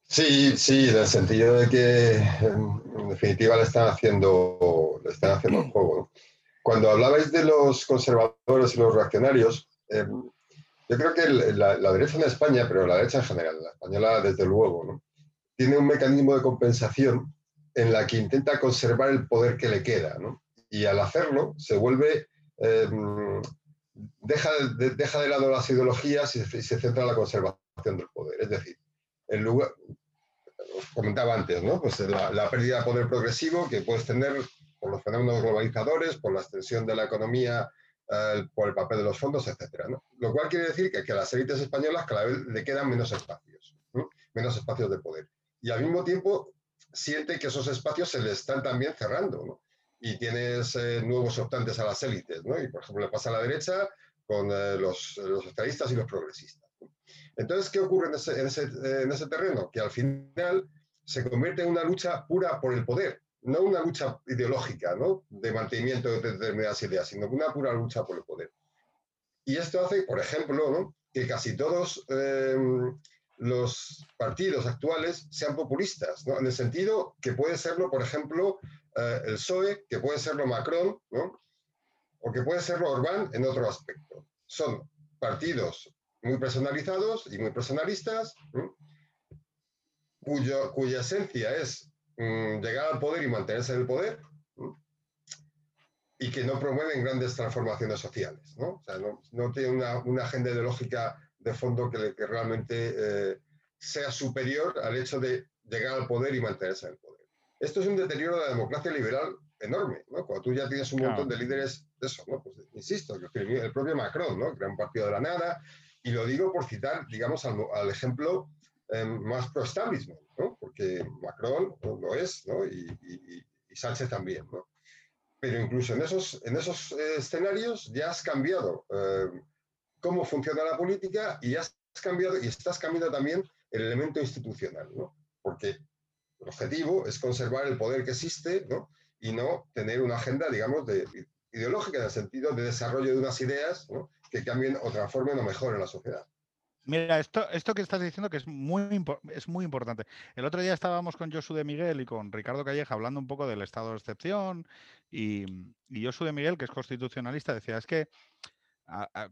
Sí, sí, en el sentido de que en en definitiva le están haciendo, le están haciendo el juego. ¿no? Cuando hablabais de los conservadores y los reaccionarios, eh, yo creo que la, la derecha en España, pero la derecha en general, la española desde luego, ¿no? tiene un mecanismo de compensación en la que intenta conservar el poder que le queda. ¿no? Y al hacerlo se vuelve, eh, deja, de, deja de lado las ideologías y se, y se centra en la conservación del poder. Es decir, en lugar, os comentaba antes, ¿no? Pues la, la pérdida de poder progresivo que puedes tener por los fenómenos globalizadores, por la extensión de la economía, eh, por el papel de los fondos, ¿no? Lo cual quiere decir que, a las élites españolas cada vez le quedan menos espacios, ¿no? menos espacios de poder. Y al mismo tiempo siente que esos espacios se le están también cerrando. Y tienes eh, nuevos optantes a las élites, ¿no? Y por ejemplo le pasa a la derecha con eh, los, socialistas y los progresistas. Entonces, ¿qué ocurre en ese, terreno? Que al final se convierte en una lucha pura por el poder, no una lucha ideológica, ¿no? De mantenimiento de determinadas ideas, sino una pura lucha por el poder. Y esto hace, por ejemplo, que casi todos eh, los partidos actuales sean populistas, en el sentido que puede serlo, por ejemplo, eh, el PSOE, que puede serlo Macron, o que puede serlo Orbán en otro aspecto. Son partidos muy personalizados y muy personalistas, cuya esencia es mmm, llegar al poder y mantenerse en el poder, ¿no? y que no promueven grandes transformaciones sociales. ¿no? O sea, no, no tiene una, una, agenda ideológica de fondo que, que realmente eh, sea superior al hecho de llegar al poder y mantenerse en el poder. Esto es un deterioro de la democracia liberal enorme, ¿no? Cuando tú ya tienes un claro. montón de líderes, eso, ¿no? Pues, insisto, el propio Macron, ¿no? Crea un partido de la nada, y lo digo por citar, digamos, al, al ejemplo eh, más pro-establishment, ¿no? Porque Macron ¿no? lo es, ¿no? Y, y, y, Sánchez también, ¿no? Pero incluso en esos, en esos eh, escenarios ya has cambiado eh, cómo funciona la política y has cambiado y estás cambiando también el elemento institucional, ¿no? Porque el objetivo es conservar el poder que existe, ¿no? Y no tener una agenda, digamos, de, ideológica en el sentido de desarrollo de unas ideas ¿no? que cambien o transformen o mejoren la sociedad. Mira, esto, esto que estás diciendo que es muy, es muy importante. El otro día estábamos con Josu de Miguel y con Ricardo Calleja hablando un poco del estado de excepción y, y de Miguel, que es constitucionalista, decía, es que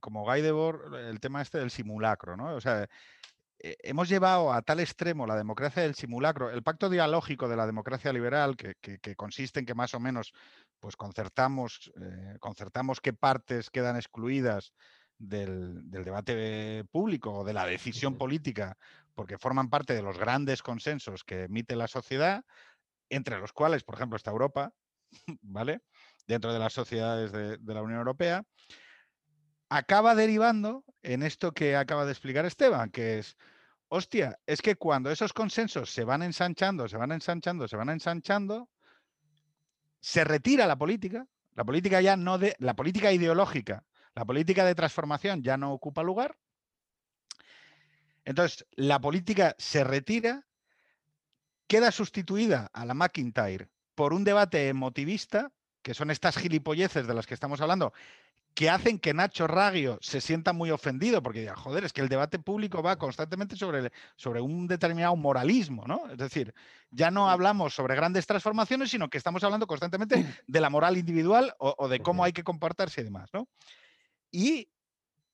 como Guy Debord, el tema este del simulacro, ¿no? O sea, eh, hemos llevado a tal extremo la democracia del simulacro, el pacto dialógico de la democracia liberal, que, que, que consiste en que más o menos pues concertamos, eh, concertamos qué partes quedan excluidas del, del, debate público o de la decisión política, porque forman parte de los grandes consensos que emite la sociedad, entre los cuales, por ejemplo, está Europa, ¿vale? Dentro de las sociedades de, de la Unión Europea, acaba derivando en esto que acaba de explicar Esteban, que es, hostia, es que cuando esos consensos se van ensanchando, se van ensanchando, se van ensanchando, se retira la política, la política ya no de, la política ideológica, la política de transformación ya no ocupa lugar. Entonces, la política se retira, queda sustituida a la McIntyre por un debate emotivista, que son estas gilipolleces de las que estamos hablando, que hacen que Nacho Raggio se sienta muy ofendido, porque diga, joder, es que el debate público va constantemente sobre, sobre un determinado moralismo, ¿no? Es decir, ya no hablamos sobre grandes transformaciones, sino que estamos hablando constantemente de la moral individual o, o de cómo hay que comportarse y demás, ¿no? Y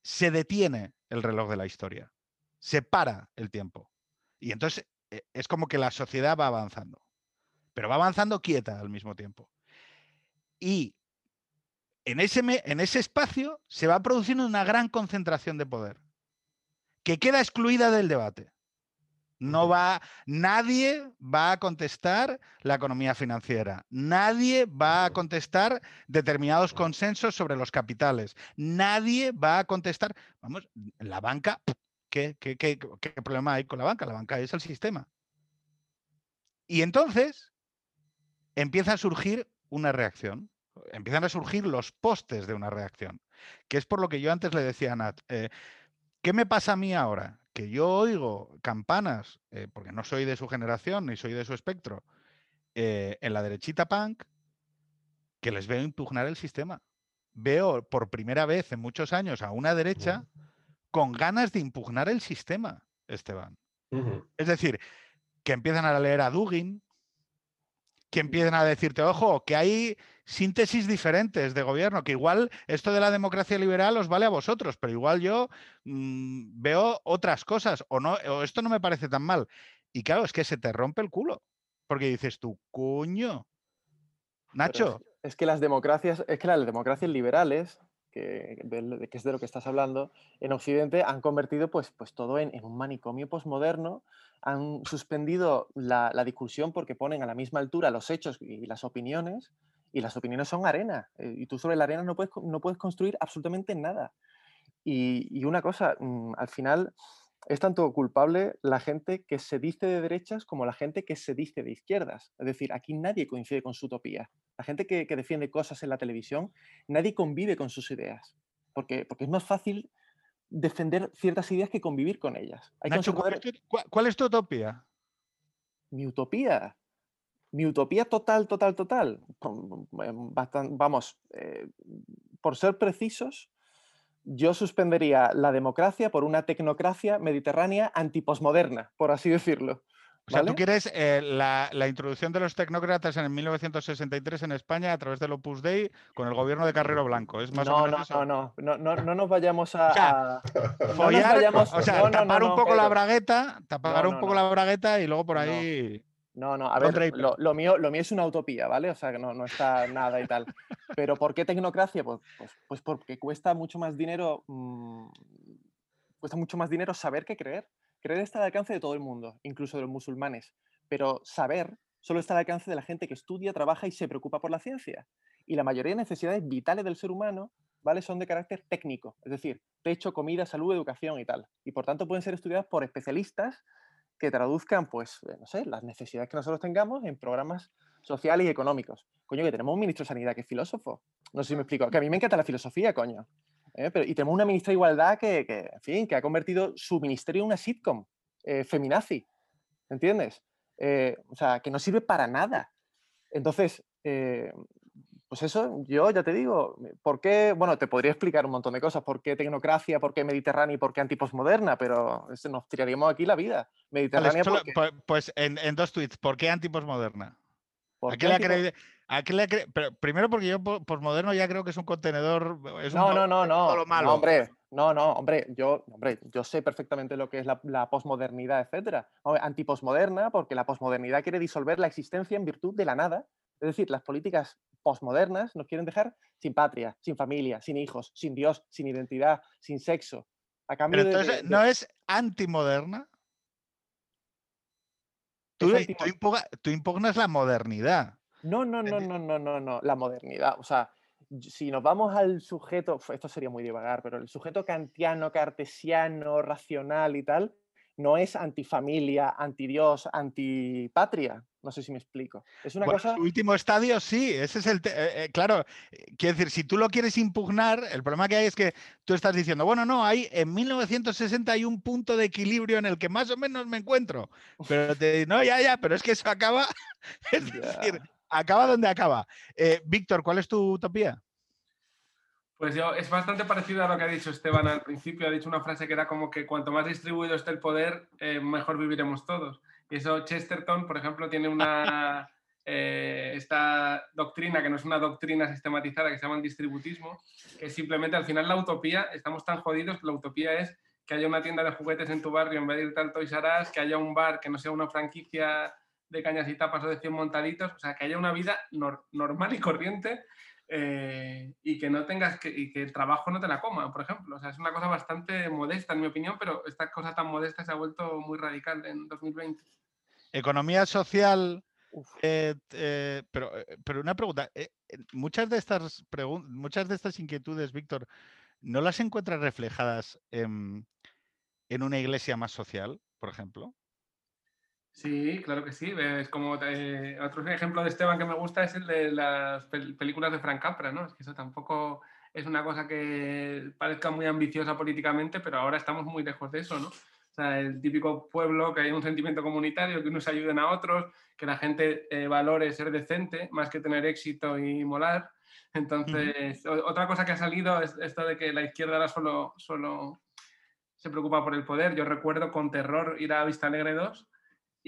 se detiene el reloj de la historia, se para el tiempo. Y entonces eh, es como que la sociedad va avanzando, pero va avanzando quieta al mismo tiempo. Y en ese, en ese espacio se va produciendo una gran concentración de poder que queda excluida del debate. No va, nadie va a contestar la economía financiera, nadie va a contestar determinados consensos sobre los capitales, nadie va a contestar, vamos, la banca, ¿qué, qué- qué- qué problema hay con la banca? La banca es el sistema. Y entonces empieza a surgir una reacción, empiezan a surgir los postes de una reacción, que es por lo que yo antes le decía a Nat, eh, ¿qué me pasa a mí ahora? Que yo oigo campanas, eh, porque no soy de su generación ni soy de su espectro, eh, en la derechita punk, que les veo impugnar el sistema. Veo por primera vez en muchos años a una derecha con ganas de impugnar el sistema, Esteban. Es decir, que empiezan a leer a Dugin, que empiezan a decirte, ojo, que hay síntesis diferentes de gobierno, que igual esto de la democracia liberal os vale a vosotros, pero igual yo mm, veo otras cosas, o no, o esto no me parece tan mal. Y claro, es que se te rompe el culo, porque dices tú, coño, Nacho, Es, es que las democracias, es que las democracias liberales, que, que es de lo que estás hablando, en Occidente han convertido pues, pues todo en, en un manicomio posmoderno, han suspendido la, la discusión porque ponen a la misma altura los hechos y las opiniones, y las opiniones son arena, eh, y tú sobre la arena no puedes, no puedes construir absolutamente nada. Y, y una cosa, mm, al final es tanto culpable la gente que se dice de derechas como la gente que se dice de izquierdas. Es decir, aquí nadie coincide con su utopía. La gente que, que defiende cosas en la televisión, nadie convive con sus ideas. Porque, porque es más fácil defender ciertas ideas que convivir con ellas. Hay Nacho, ¿cuál es, tu, cuál es tu utopía? mi utopía. Mi utopía total, total, total. Bastan- vamos, eh, por ser precisos, yo suspendería la democracia por una tecnocracia mediterránea antiposmoderna, por así decirlo. O sea, ¿vale? tú quieres eh, la, la introducción de los tecnócratas en el 1963 en España a través del Opus Dei con el gobierno de Carrero Blanco. Es más o No, menos no, no, no, no, no, no nos vayamos a... O sea, a- no nos Follar, vayamos- o sea, tapar un poco la bragueta, tapar un poco la bragueta y luego por ahí. No, no, a ver, lo, lo mío, lo mío es una utopía, ¿vale? O sea, que no, no está nada y tal. Pero ¿por qué tecnocracia? Pues, pues, pues porque cuesta mucho más dinero, mm, cuesta mucho más dinero saber que creer. Creer está al alcance de todo el mundo, incluso de los musulmanes. Pero saber solo está al alcance de la gente que estudia, trabaja y se preocupa por la ciencia. Y la mayoría de necesidades vitales del ser humano, ¿vale? Son de carácter técnico, es decir, techo, comida, salud, educación y tal. Y por tanto pueden ser estudiadas por especialistas que traduzcan, pues, eh, no sé, las necesidades que nosotros tengamos en programas sociales y económicos. Coño, que tenemos un ministro de Sanidad que es filósofo. No sé si me explico. Que a mí me encanta la filosofía, coño. ¿eh? Pero, y tenemos una ministra de Igualdad que, que, fin, que ha convertido su ministerio en una sitcom eh, feminazi. ¿Entiendes? O sea, que no sirve para nada. Entonces, pues eso, yo ya te digo, ¿por qué? Bueno, te podría explicar un montón de cosas, por qué tecnocracia, por qué mediterránea y por qué antiposmoderna, pero nos tiraríamos aquí la vida. Mediterránea porque, pues en, en dos tweets, ¿por qué antiposmoderna? ¿por ¿A qué qué le ha antipo- creído- a qué le ha cre- pero primero porque yo po- posmoderno ya creo que es un contenedor. Es un No, do- no, no, no. malo. No, hombre, no, no, hombre, yo, hombre, yo sé perfectamente lo que es la, la posmodernidad, etcétera. Antiposmoderna, porque la posmodernidad quiere disolver la existencia en virtud de la nada. Es decir, las políticas posmodernas nos quieren dejar sin patria, sin familia, sin hijos, sin Dios, sin identidad, sin sexo. A cambio Pero entonces, de- de- ¿no es antimoderna? Tú, tú tú impugnas la modernidad. No, no, no, no, no, no, no. La modernidad. O sea, si nos vamos al sujeto, esto sería muy divagar, pero el sujeto kantiano, cartesiano, racional y tal, no es antifamilia, antidios, antipatria. No sé si me explico. Es una Bueno, cosa. su último estadio, sí, ese es el. te- eh, eh, claro, eh, quiero decir, si tú lo quieres impugnar, el problema que hay es que tú estás diciendo, bueno, no, hay en 1960 hay un punto de equilibrio en el que más o menos me encuentro. Pero te no, ya, ya, pero es que eso acaba. Es decir, acaba donde acaba. Eh, Víctor, ¿cuál es tu utopía? Pues yo, es bastante parecido a lo que ha dicho Esteban al principio. Ha dicho una frase que era como que cuanto más distribuido esté el poder, eh, mejor viviremos todos. Y eso Chesterton, por ejemplo, tiene una eh, esta doctrina, que no es una doctrina sistematizada, que se llama el distributismo, que simplemente al final la utopía, estamos tan jodidos que la utopía es que haya una tienda de juguetes en tu barrio en vez de ir tanto y sarás, que haya un bar que no sea una franquicia de cañas y tapas o de 100 montaditos, o sea, que haya una vida normal y corriente eh, y que no tengas que, y que el trabajo no te la coma, por ejemplo. O sea, es una cosa bastante modesta, en mi opinión, pero esta cosa tan modesta se ha vuelto muy radical en 2020. Economía social, eh, eh, pero, pero una pregunta, muchas de estas muchas de estas inquietudes, Víctor, ¿no las encuentras reflejadas en, en una iglesia más social, por ejemplo? Sí, claro que sí. Es como eh, otro ejemplo de Esteban que me gusta es el de las películas de Frank Capra, ¿no? Es que eso tampoco es una cosa que parezca muy ambiciosa políticamente, pero ahora estamos muy lejos de eso, ¿no? O sea, el típico pueblo que hay un sentimiento comunitario, que unos ayuden a otros, que la gente eh, valore ser decente más que tener éxito y molar. Entonces, otra cosa que ha salido es esto de que la izquierda ahora solo, solo se preocupa por el poder. Yo recuerdo con terror ir a Vista Alegre 2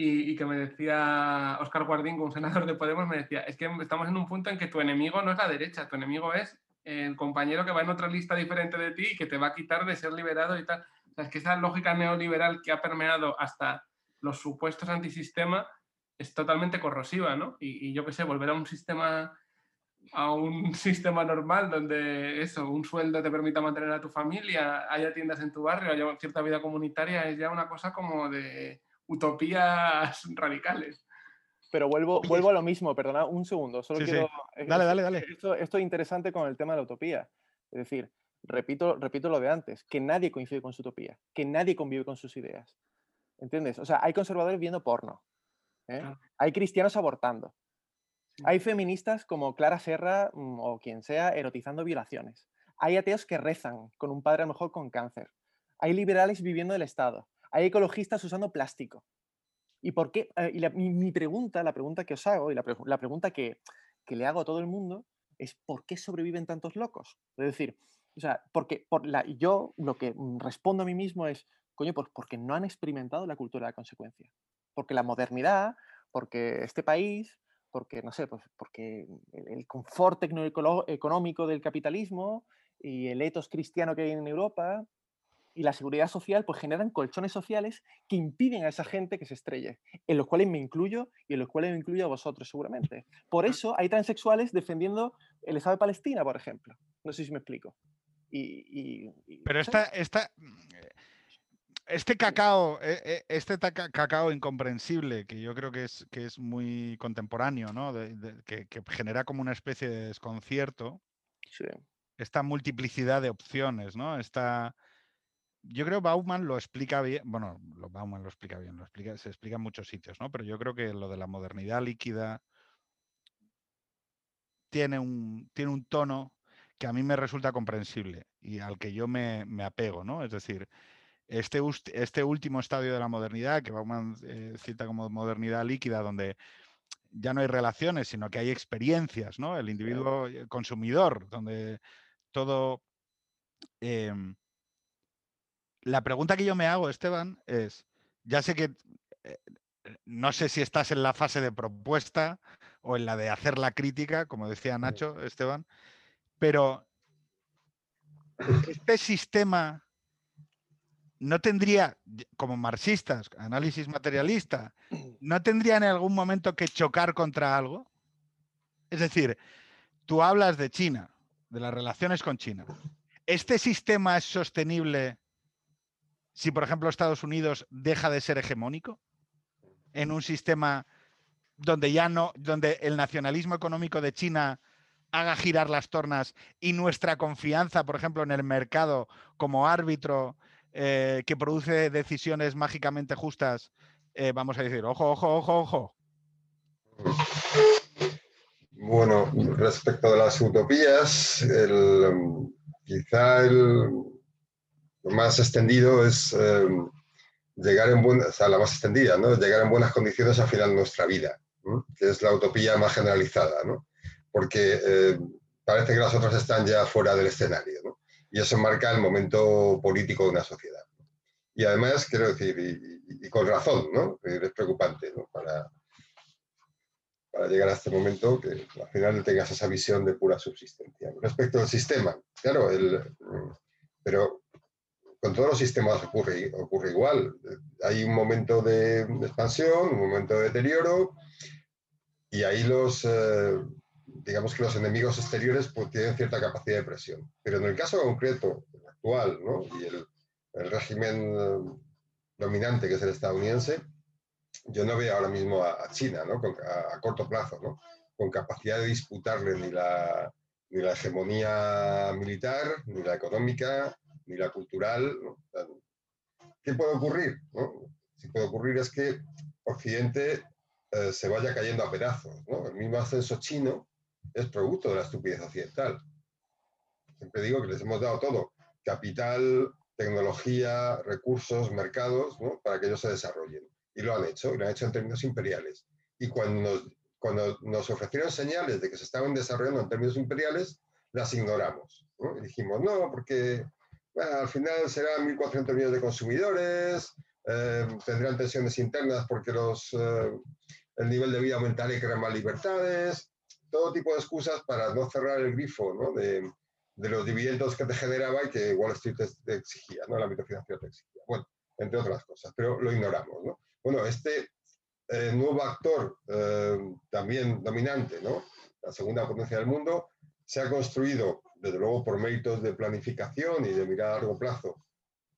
y, que me decía Oscar Guardín, un senador de Podemos, me decía, es que estamos en un punto en que tu enemigo no es la derecha, tu enemigo es el compañero que va en otra lista diferente de ti y que te va a quitar de ser liberado y tal. Es que esa lógica neoliberal que ha permeado hasta los supuestos antisistema es totalmente corrosiva, ¿no? Y, yo qué sé, volver a un sistema a un sistema normal donde eso, un sueldo te permita mantener a tu familia, haya tiendas en tu barrio, haya cierta vida comunitaria, es ya una cosa como de, utopías radicales. Pero vuelvo, vuelvo a lo mismo, perdona un segundo. Solo quiero, Dale, dale, dale. Esto, esto, es interesante con el tema de la utopía. Es decir, repito, repito lo de antes, que nadie coincide con su utopía, que nadie convive con sus ideas. ¿Entiendes? O sea, hay conservadores viendo porno, ¿eh? hay cristianos abortando, hay feministas como Clara Serra mm, o quien sea erotizando violaciones, hay ateos que rezan con un padre a lo mejor con cáncer, hay liberales viviendo del Estado, hay ecologistas usando plástico. ¿Y por qué? Eh, y mi, pregunta, la pregunta que os hago y la, pregunta que, le hago a todo el mundo es ¿por qué sobreviven tantos locos? Es decir, o sea, porque por la, yo lo que respondo a mí mismo es, coño, pues porque no han experimentado la cultura de la consecuencia. Porque la modernidad, porque este país, porque, no sé, pues porque el, confort económico del capitalismo y el etos cristiano que hay en Europa, y la seguridad social pues generan colchones sociales que impiden a esa gente que se estrelle, en los cuales me incluyo y en los cuales me incluyo a vosotros seguramente. Por eso hay transexuales defendiendo el Estado de Palestina, por ejemplo. No sé si me explico. Y, Pero esta, esta, este cacao, e, e, este cacao incomprensible, que yo creo que es, que es muy contemporáneo, ¿no? que, genera como una especie de desconcierto. Esta multiplicidad de opciones, ¿no? Esta, yo creo que Bauman lo explica bien, bueno, Bauman lo explica bien, lo explica, se explica en muchos sitios, ¿no? Pero yo creo que lo de la modernidad líquida tiene un, tiene un tono que a mí me resulta comprensible y al que yo me, apego, ¿no? Es decir, este, este último estadio de la modernidad, que Bauman eh, cita como modernidad líquida, donde ya no hay relaciones, sino que hay experiencias, ¿no? El individuo consumidor, donde todo... Em, la pregunta que yo me hago, Esteban, es, ya sé que eh, no sé si estás en la fase de propuesta o en la de hacer la crítica, como decía Nacho, Esteban, pero este sistema no tendría, como marxistas, análisis materialista, no tendría en algún momento que chocar contra algo. Es decir, tú hablas de China, de las relaciones con China. ¿Este sistema es sostenible si, por ejemplo, Estados Unidos deja de ser hegemónico en un sistema donde ya no, donde el nacionalismo económico de China haga girar las tornas y nuestra confianza, por ejemplo, en el mercado como árbitro eh, que produce decisiones mágicamente justas, eh, vamos a decir, ojo, ojo, ojo, ojo. Bueno, respecto de las utopías, quizá el, más extendido es em, llegar en buenas, la más extendida, ¿no? Llegar en buenas condiciones al final de nuestra vida, que es la utopía más generalizada, ¿no? Porque em, parece que las otras están ya fuera del escenario. Y eso marca el momento político de una sociedad. Y además, quiero decir, y, con razón, ¿no? Es preocupante para llegar a este momento que al final tengas esa visión de pura subsistencia. Respecto al sistema, claro, el, pero con todos los sistemas ocurre, ocurre igual. Hay un momento de expansión, un momento de deterioro, y ahí los, eh, digamos que los enemigos exteriores pues, tienen cierta capacidad de presión. Pero en el caso concreto, actual, ¿no? y el, el régimen eh, dominante, que es el estadounidense, yo no veo ahora mismo a, China, ¿no? a, corto plazo, ¿no? con capacidad de disputarle ni la, ni la hegemonía militar, ni la económica, ni la cultural. ¿Qué puede ocurrir? ¿no? Si puede ocurrir es que Occidente eh, se vaya cayendo a pedazos. ¿no? El mismo ascenso chino es producto de la estupidez occidental. Siempre digo que les hemos dado todo, capital, tecnología, recursos, mercados, ¿no? para que ellos se desarrollen. Y lo han hecho, y lo han hecho en términos imperiales. Y cuando nos, cuando nos ofrecieron señales de que se estaban desarrollando en términos imperiales, las ignoramos. Y dijimos, no, porque al final serán 1.400 millones de consumidores, eh, tendrán tensiones internas porque los, eh, el nivel de vida aumentará y crearán más libertades, todo tipo de excusas para no cerrar el grifo ¿no? de, de, los dividendos que te generaba y que Wall Street te, exigía, ¿no? el ámbito financiero te exigía. Bueno, entre otras cosas, pero lo ignoramos. ¿no? Bueno, este eh, nuevo actor también dominante, ¿no? la segunda potencia del mundo, se ha construido, desde luego por méritos de planificación y de mirada a largo plazo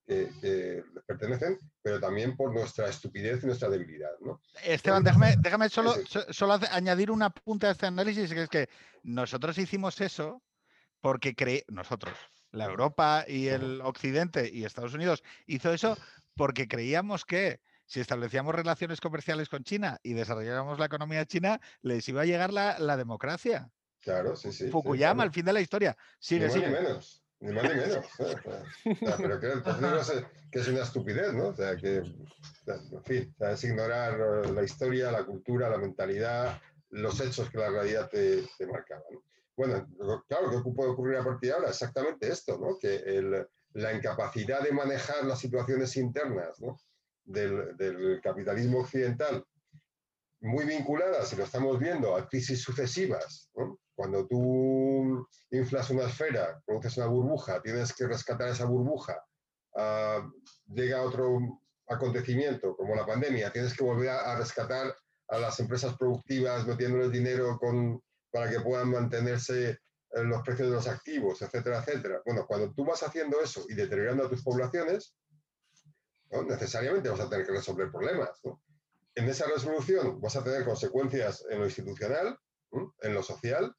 que, les pertenecen, pero también por nuestra estupidez y nuestra debilidad. ¿no? Esteban, déjame, déjame solo, solo añadir una punta a este análisis, que es que nosotros hicimos eso porque creí, nosotros, la Europa y el Occidente y Estados Unidos hizo eso porque creíamos que si establecíamos relaciones comerciales con China y desarrolláramos la economía china, les iba a llegar la, la democracia. Claro, sí, sí. Fukuyama, al fin de la historia. Sigue, ni más ni menos, ni más ni menos. pero que, que, es una estupidez, ¿no? O sea, que, en fin, es ignorar la historia, la cultura, la mentalidad, los hechos que la realidad te, te marcaba. Bueno, claro, ¿qué puede ocurrir a partir de ahora? Exactamente esto, ¿no? Que el, la incapacidad de manejar las situaciones internas ¿no? del, del capitalismo occidental muy vinculadas, y lo estamos viendo, a crisis sucesivas. ¿no? Cuando tú inflas una esfera, produces una burbuja, tienes que rescatar esa burbuja, uh, llega otro acontecimiento como la pandemia, tienes que volver a, rescatar a las empresas productivas metiéndoles dinero para que puedan mantenerse eh, los precios de los activos, etcétera, etcétera. Bueno, cuando tú vas haciendo eso y deteriorando a tus poblaciones, necesariamente vas a tener que resolver problemas. En esa resolución vas a tener consecuencias en lo institucional, en lo social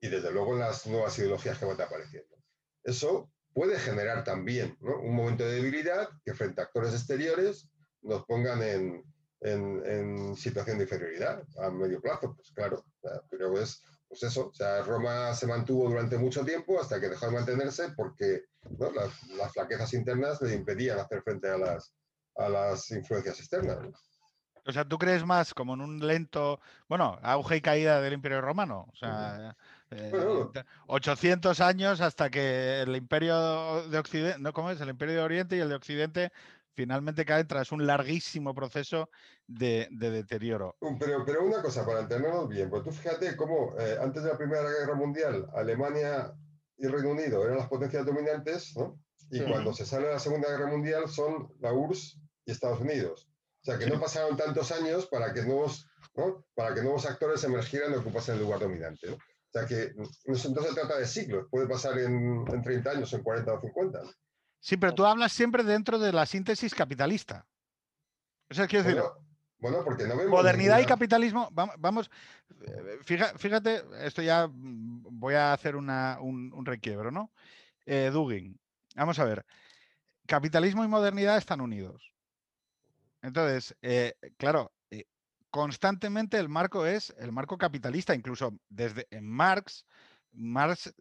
y desde luego en las nuevas ideologías que van apareciendo. Eso puede generar también un momento de debilidad que frente a actores exteriores nos pongan en, en, situación de inferioridad a medio plazo, pues claro, pero es pues eso, o sea, Roma se mantuvo durante mucho tiempo hasta que dejó de mantenerse porque las, las, flaquezas internas le impedían hacer frente a las, a las influencias externas. O sea, ¿tú crees más como en un lento, bueno, auge y caída del Imperio Romano? O sea, 800 eh, años hasta que el Imperio de Occidente, ¿no? ¿Cómo es? El Imperio de Oriente y el de Occidente finalmente caen tras un larguísimo proceso de, deterioro. Pero, pero una cosa, para entendernos bien, pues tú fíjate cómo eh, antes de la Primera Guerra Mundial, Alemania y Reino Unido eran las potencias dominantes, ¿no? Y cuando se sale la Segunda Guerra Mundial son la URSS y Estados Unidos. O sea, que no pasaron tantos años para que nuevos, ¿no? para que nuevos actores emergieran y ocupasen el lugar dominante. ¿no? O sea, que no, se trata de siglos, puede pasar en, en 30 años, en 40 o 50. Sí, pero tú hablas siempre dentro de la síntesis capitalista. Eso quiero decir. Bueno, porque no vemos Modernidad y capitalismo, vamos, eh, fíjate, esto ya voy a hacer una, un, un, requiebro, ¿no? Eh, Dugin, vamos a ver, capitalismo y modernidad están unidos. Entonces, eh, claro, constantemente el marco es el marco capitalista, incluso desde en Marx, Marx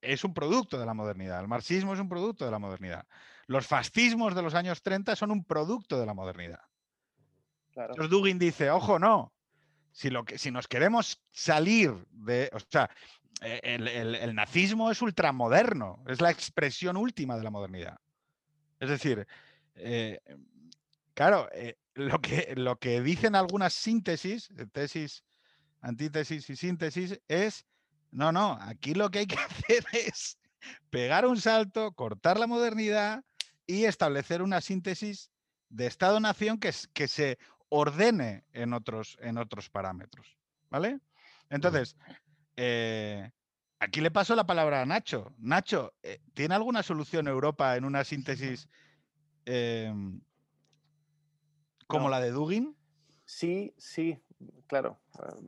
es un producto de la modernidad, el marxismo es un producto de la modernidad. Los fascismos de los años 30 son un producto de la modernidad. Entonces Dugin dice, ojo, no, si, lo que, si nos queremos salir de, o sea, eh, el, el- el nazismo es ultramoderno, es la expresión última de la modernidad. Es decir, eh, claro, eh, lo, que, lo que dicen algunas síntesis, eh, tesis, antítesis y síntesis, es, no, no, aquí lo que hay que hacer es pegar un salto, cortar la modernidad y establecer una síntesis de Estado-Nación que, que se ordene en otros, en otros parámetros. ¿Vale? Entonces, eh, aquí le paso la palabra a Nacho. Nacho, eh, ¿tiene alguna solución Europa en una síntesis em, como No. la de Dugin? Sí, sí, claro.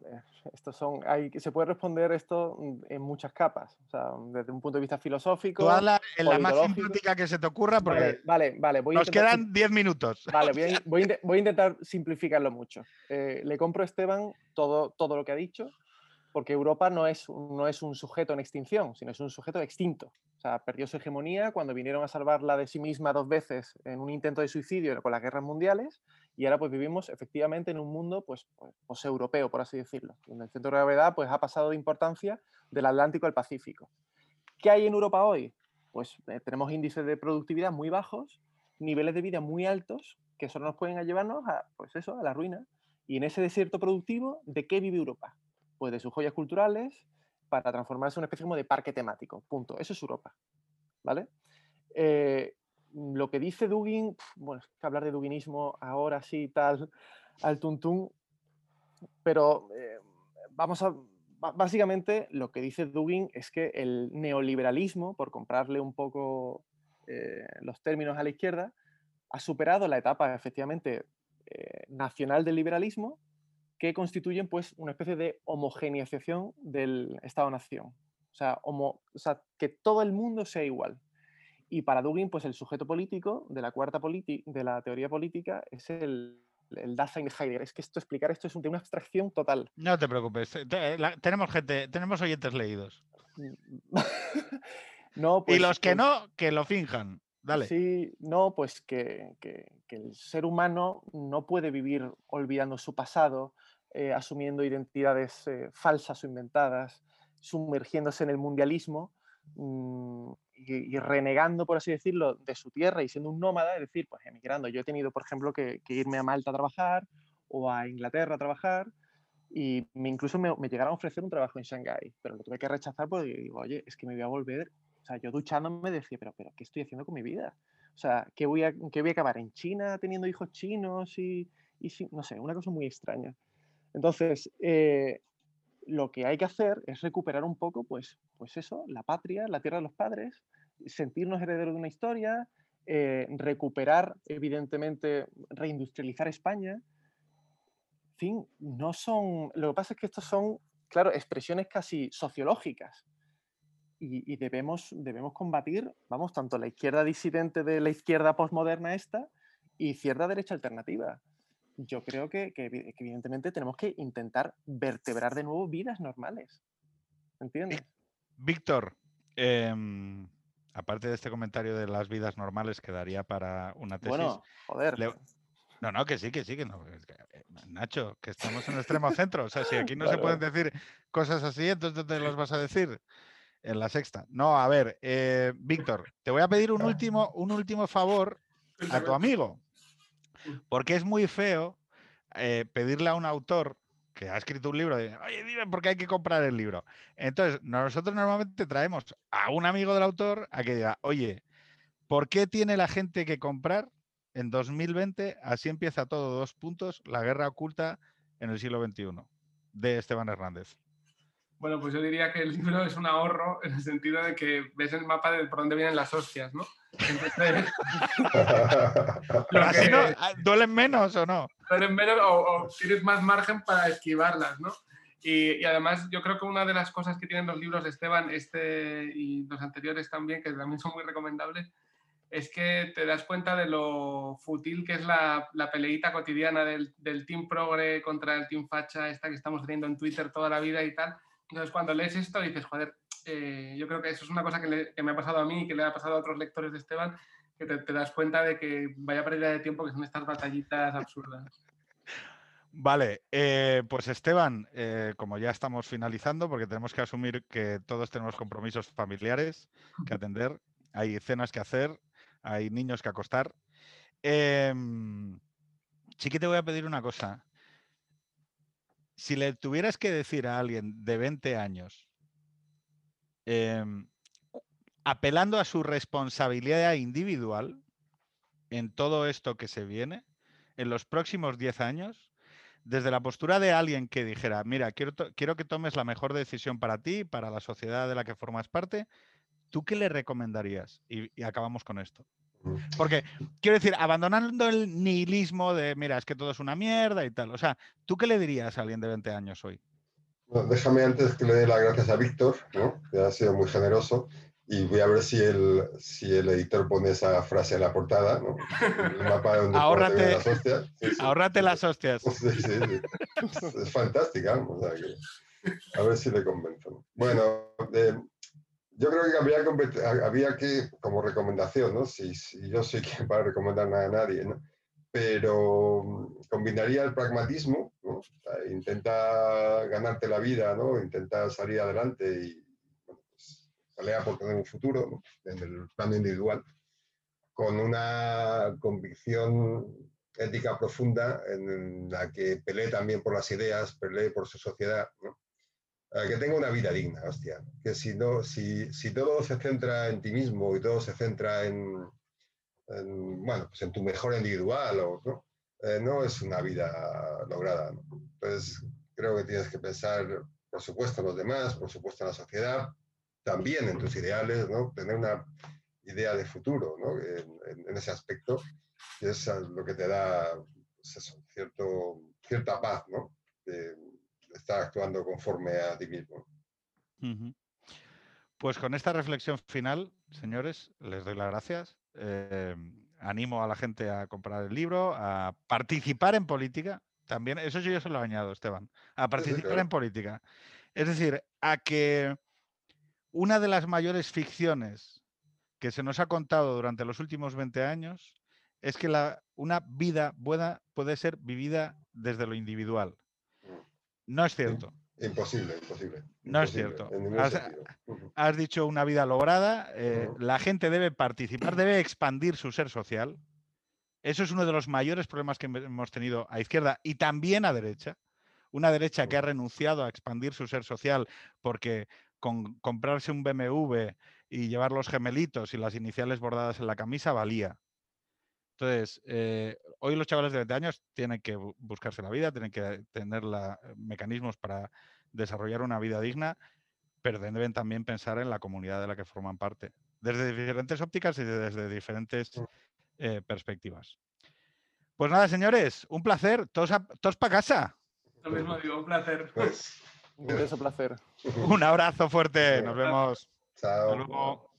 eh, Estos son, hay, se puede responder esto en muchas capas. O sea, desde un punto de vista filosófico. Tú hazla en la más simpática que se te ocurra porque Vale, vale, vale, voy a nos intentar quedan 10 minutos. Vale, voy a, voy a voy a intentar simplificarlo mucho. Eh, le compro a Esteban todo, todo lo que ha dicho, porque Europa no es, no es un sujeto en extinción, sino es un sujeto extinto. O sea, perdió su hegemonía cuando vinieron a salvarla de sí misma dos veces en un intento de suicidio con las guerras mundiales, y ahora pues vivimos efectivamente en un mundo pues, pues poseuropeo, por así decirlo, donde el centro de gravedad pues, ha pasado de importancia del Atlántico al Pacífico. ¿Qué hay en Europa hoy? Pues eh, tenemos índices de productividad muy bajos, niveles de vida muy altos que solo nos pueden llevarnos a, pues eso, a la ruina. Y en ese desierto productivo, ¿de qué vive Europa? Pues de sus joyas culturales para transformarse en una especie de parque temático. Punto. Eso es Europa. ¿Vale? Eh, lo que dice Dugin, bueno, es que hablar de Duginismo ahora sí, tal, al tuntún, pero eh, vamos a. Básicamente, lo que dice Dugin es que el neoliberalismo, por comprarle un poco eh, los términos a la izquierda, ha superado la etapa efectivamente eh, nacional del liberalismo que constituyen pues una especie de homogeneización del Estado-nación. O sea, que todo el mundo sea igual. Y para Dugin, pues el sujeto político de la cuarta de la teoría política es el, el Dasein de Heidegger. Es que esto, explicar esto es un- una abstracción total. No te preocupes, te- te- la- tenemos gente, tenemos oyentes leídos. no, y pues- los que pues- no, que lo finjan. Dale. Sí, no, pues que, que- que el ser humano no puede vivir olvidando su pasado, eh, asumiendo identidades eh, falsas o inventadas, sumergiéndose en el mundialismo y, y renegando, por así decirlo, de su tierra y siendo un nómada, es decir, pues emigrando. Yo he tenido, por ejemplo, que, que irme a Malta a trabajar o a Inglaterra a trabajar y me, incluso me, me llegaron a ofrecer un trabajo en Shanghái, pero lo tuve que rechazar porque digo, oye, es que me voy a volver o sea, yo duchándome decía, pero, pero ¿qué estoy haciendo con mi vida? O sea, ¿qué voy a, qué voy a acabar en China teniendo hijos chinos y, y no sé, una cosa muy extraña. Entonces, eh, lo que hay que hacer es recuperar un poco, pues, pues eso, la patria, la tierra de los padres, sentirnos herederos de una historia, eh, recuperar, evidentemente, reindustrializar España. En no son. Lo que pasa es que estos son, claro, expresiones casi sociológicas y, y debemos, debemos combatir, vamos, tanto la izquierda disidente de la izquierda posmoderna esta y izquierda derecha alternativa. Yo creo que, que evi- que evidentemente tenemos que intentar vertebrar de nuevo vidas normales. ¿Entiendes? Víctor, em, aparte de este comentario de las vidas normales que daría para una tesis. Bueno, joder. le- No, no, que sí, que sí, que no. eh, Nacho, que estamos en el extremo centro. O sea, si aquí no se pueden decir cosas así, entonces ¿dónde los vas a decir? En la sexta. No, a ver, eh, Víctor, te voy a pedir un último, un último favor a tu amigo. Porque es muy feo eh, pedirle a un autor que ha escrito un libro oye, dime por qué hay que comprar el libro. Entonces, nosotros normalmente traemos a un amigo del autor a que diga, oye, ¿por qué tiene la gente que comprar en 2020? Así empieza todo, dos puntos, la guerra oculta en el siglo XXI, de Esteban Hernández. Bueno, pues yo diría que el libro es un ahorro en el sentido de que ves el mapa de por dónde vienen las hostias, ¿no? Entonces, lo Así que- no, ah, ¿Duelen menos o no? duelen menos o, o tienes más margen para esquivarlas, ¿no? Y, y además yo creo que una de las cosas que tienen los libros de Esteban, este y los anteriores también, que también son muy recomendables, es que te das cuenta de lo fútil que es la, la peleita cotidiana del, del Team Progre contra el Team Facha, esta que estamos teniendo en Twitter toda la vida y tal. Entonces cuando lees esto dices, joder, eh, yo creo que eso es una cosa que, me ha pasado a mí y que le ha pasado a otros lectores de Esteban, que te, das cuenta de que vaya pérdida de tiempo que son estas batallitas absurdas. Vale, eh, pues Esteban, eh, como ya estamos finalizando, porque tenemos que asumir que todos tenemos compromisos familiares que atender, hay cenas que hacer, hay niños que acostar. Em, sí que te voy a pedir una cosa. Si le tuvieras que decir a alguien de 20 años, em, apelando a su responsabilidad individual en todo esto que se viene, en los próximos 10 años, desde la postura de alguien que dijera, mira, quiero, quiero que tomes la mejor decisión para ti, para la sociedad de la que formas parte, ¿tú qué le recomendarías? Y, acabamos con esto. Porque, quiero decir, abandonando el nihilismo de, mira, es que todo es una mierda y tal. O sea, ¿tú qué le dirías a alguien de 20 años hoy? déjame antes que le dé las gracias a Víctor, que ha sido muy generoso, y voy a ver si el, si el editor pone esa frase en la portada, ¿no? El mapa donde ahórrate, las hostias. ahórrate las hostias. Sí, sí, Es fantástica. O sea que, a ver si le convenzo. Bueno, eh, yo creo que había, había, que, como recomendación, ¿no? Si, si yo soy quien para recomendar nada a nadie, ¿no? Pero mm, combinaría el pragmatismo, ¿no? intenta ganarte la vida, ¿no? Intenta salir adelante y pelea por tener un futuro en el plano individual, con una convicción ética profunda en la que pelee también por las ideas, pelee por su sociedad, eh, que tenga una vida digna, hostia. Que si, no, si, si todo se centra en ti mismo y todo se centra en, bueno, pues en tu mejor individual, o, ¿no? Eh, es una vida lograda. Entonces, creo que tienes que pensar, por supuesto, en los demás, por supuesto, en la sociedad, también en tus ideales, ¿no? Tener una idea de futuro, ¿no? En, ese aspecto, que es lo que te da pues cierto, cierta paz, ¿no? Estar actuando conforme a ti mismo. Pues con esta reflexión final, señores, les doy las gracias. Eh, animo a la gente a comprar el libro, a participar en política. También, eso yo se lo añado, Esteban, a participar en política. Es decir, a que una de las mayores ficciones que se nos ha contado durante los últimos 20 años es que la, una vida buena puede ser vivida desde lo individual. No es cierto. Imposible, imposible. No es cierto. Has, dicho una vida lograda, eh, la gente debe participar, debe expandir su ser social. Eso es uno de los mayores problemas que hemos tenido a izquierda y también a derecha. Una derecha que ha renunciado a expandir su ser social porque con comprarse un BMW y llevar los gemelitos y las iniciales bordadas en la camisa valía. Entonces, eh, hoy los chavales de 20 años tienen que buscarse la vida, tienen que tener la, eh, mecanismos para desarrollar una vida digna, pero deben también pensar en la comunidad de la que forman parte, desde diferentes ópticas y desde diferentes eh, perspectivas. Pues nada, señores, un placer. Todos, todos para casa. Lo mismo digo, un placer. Pues, un beso, placer. Un abrazo fuerte. Nos vemos. Chao. Hasta luego.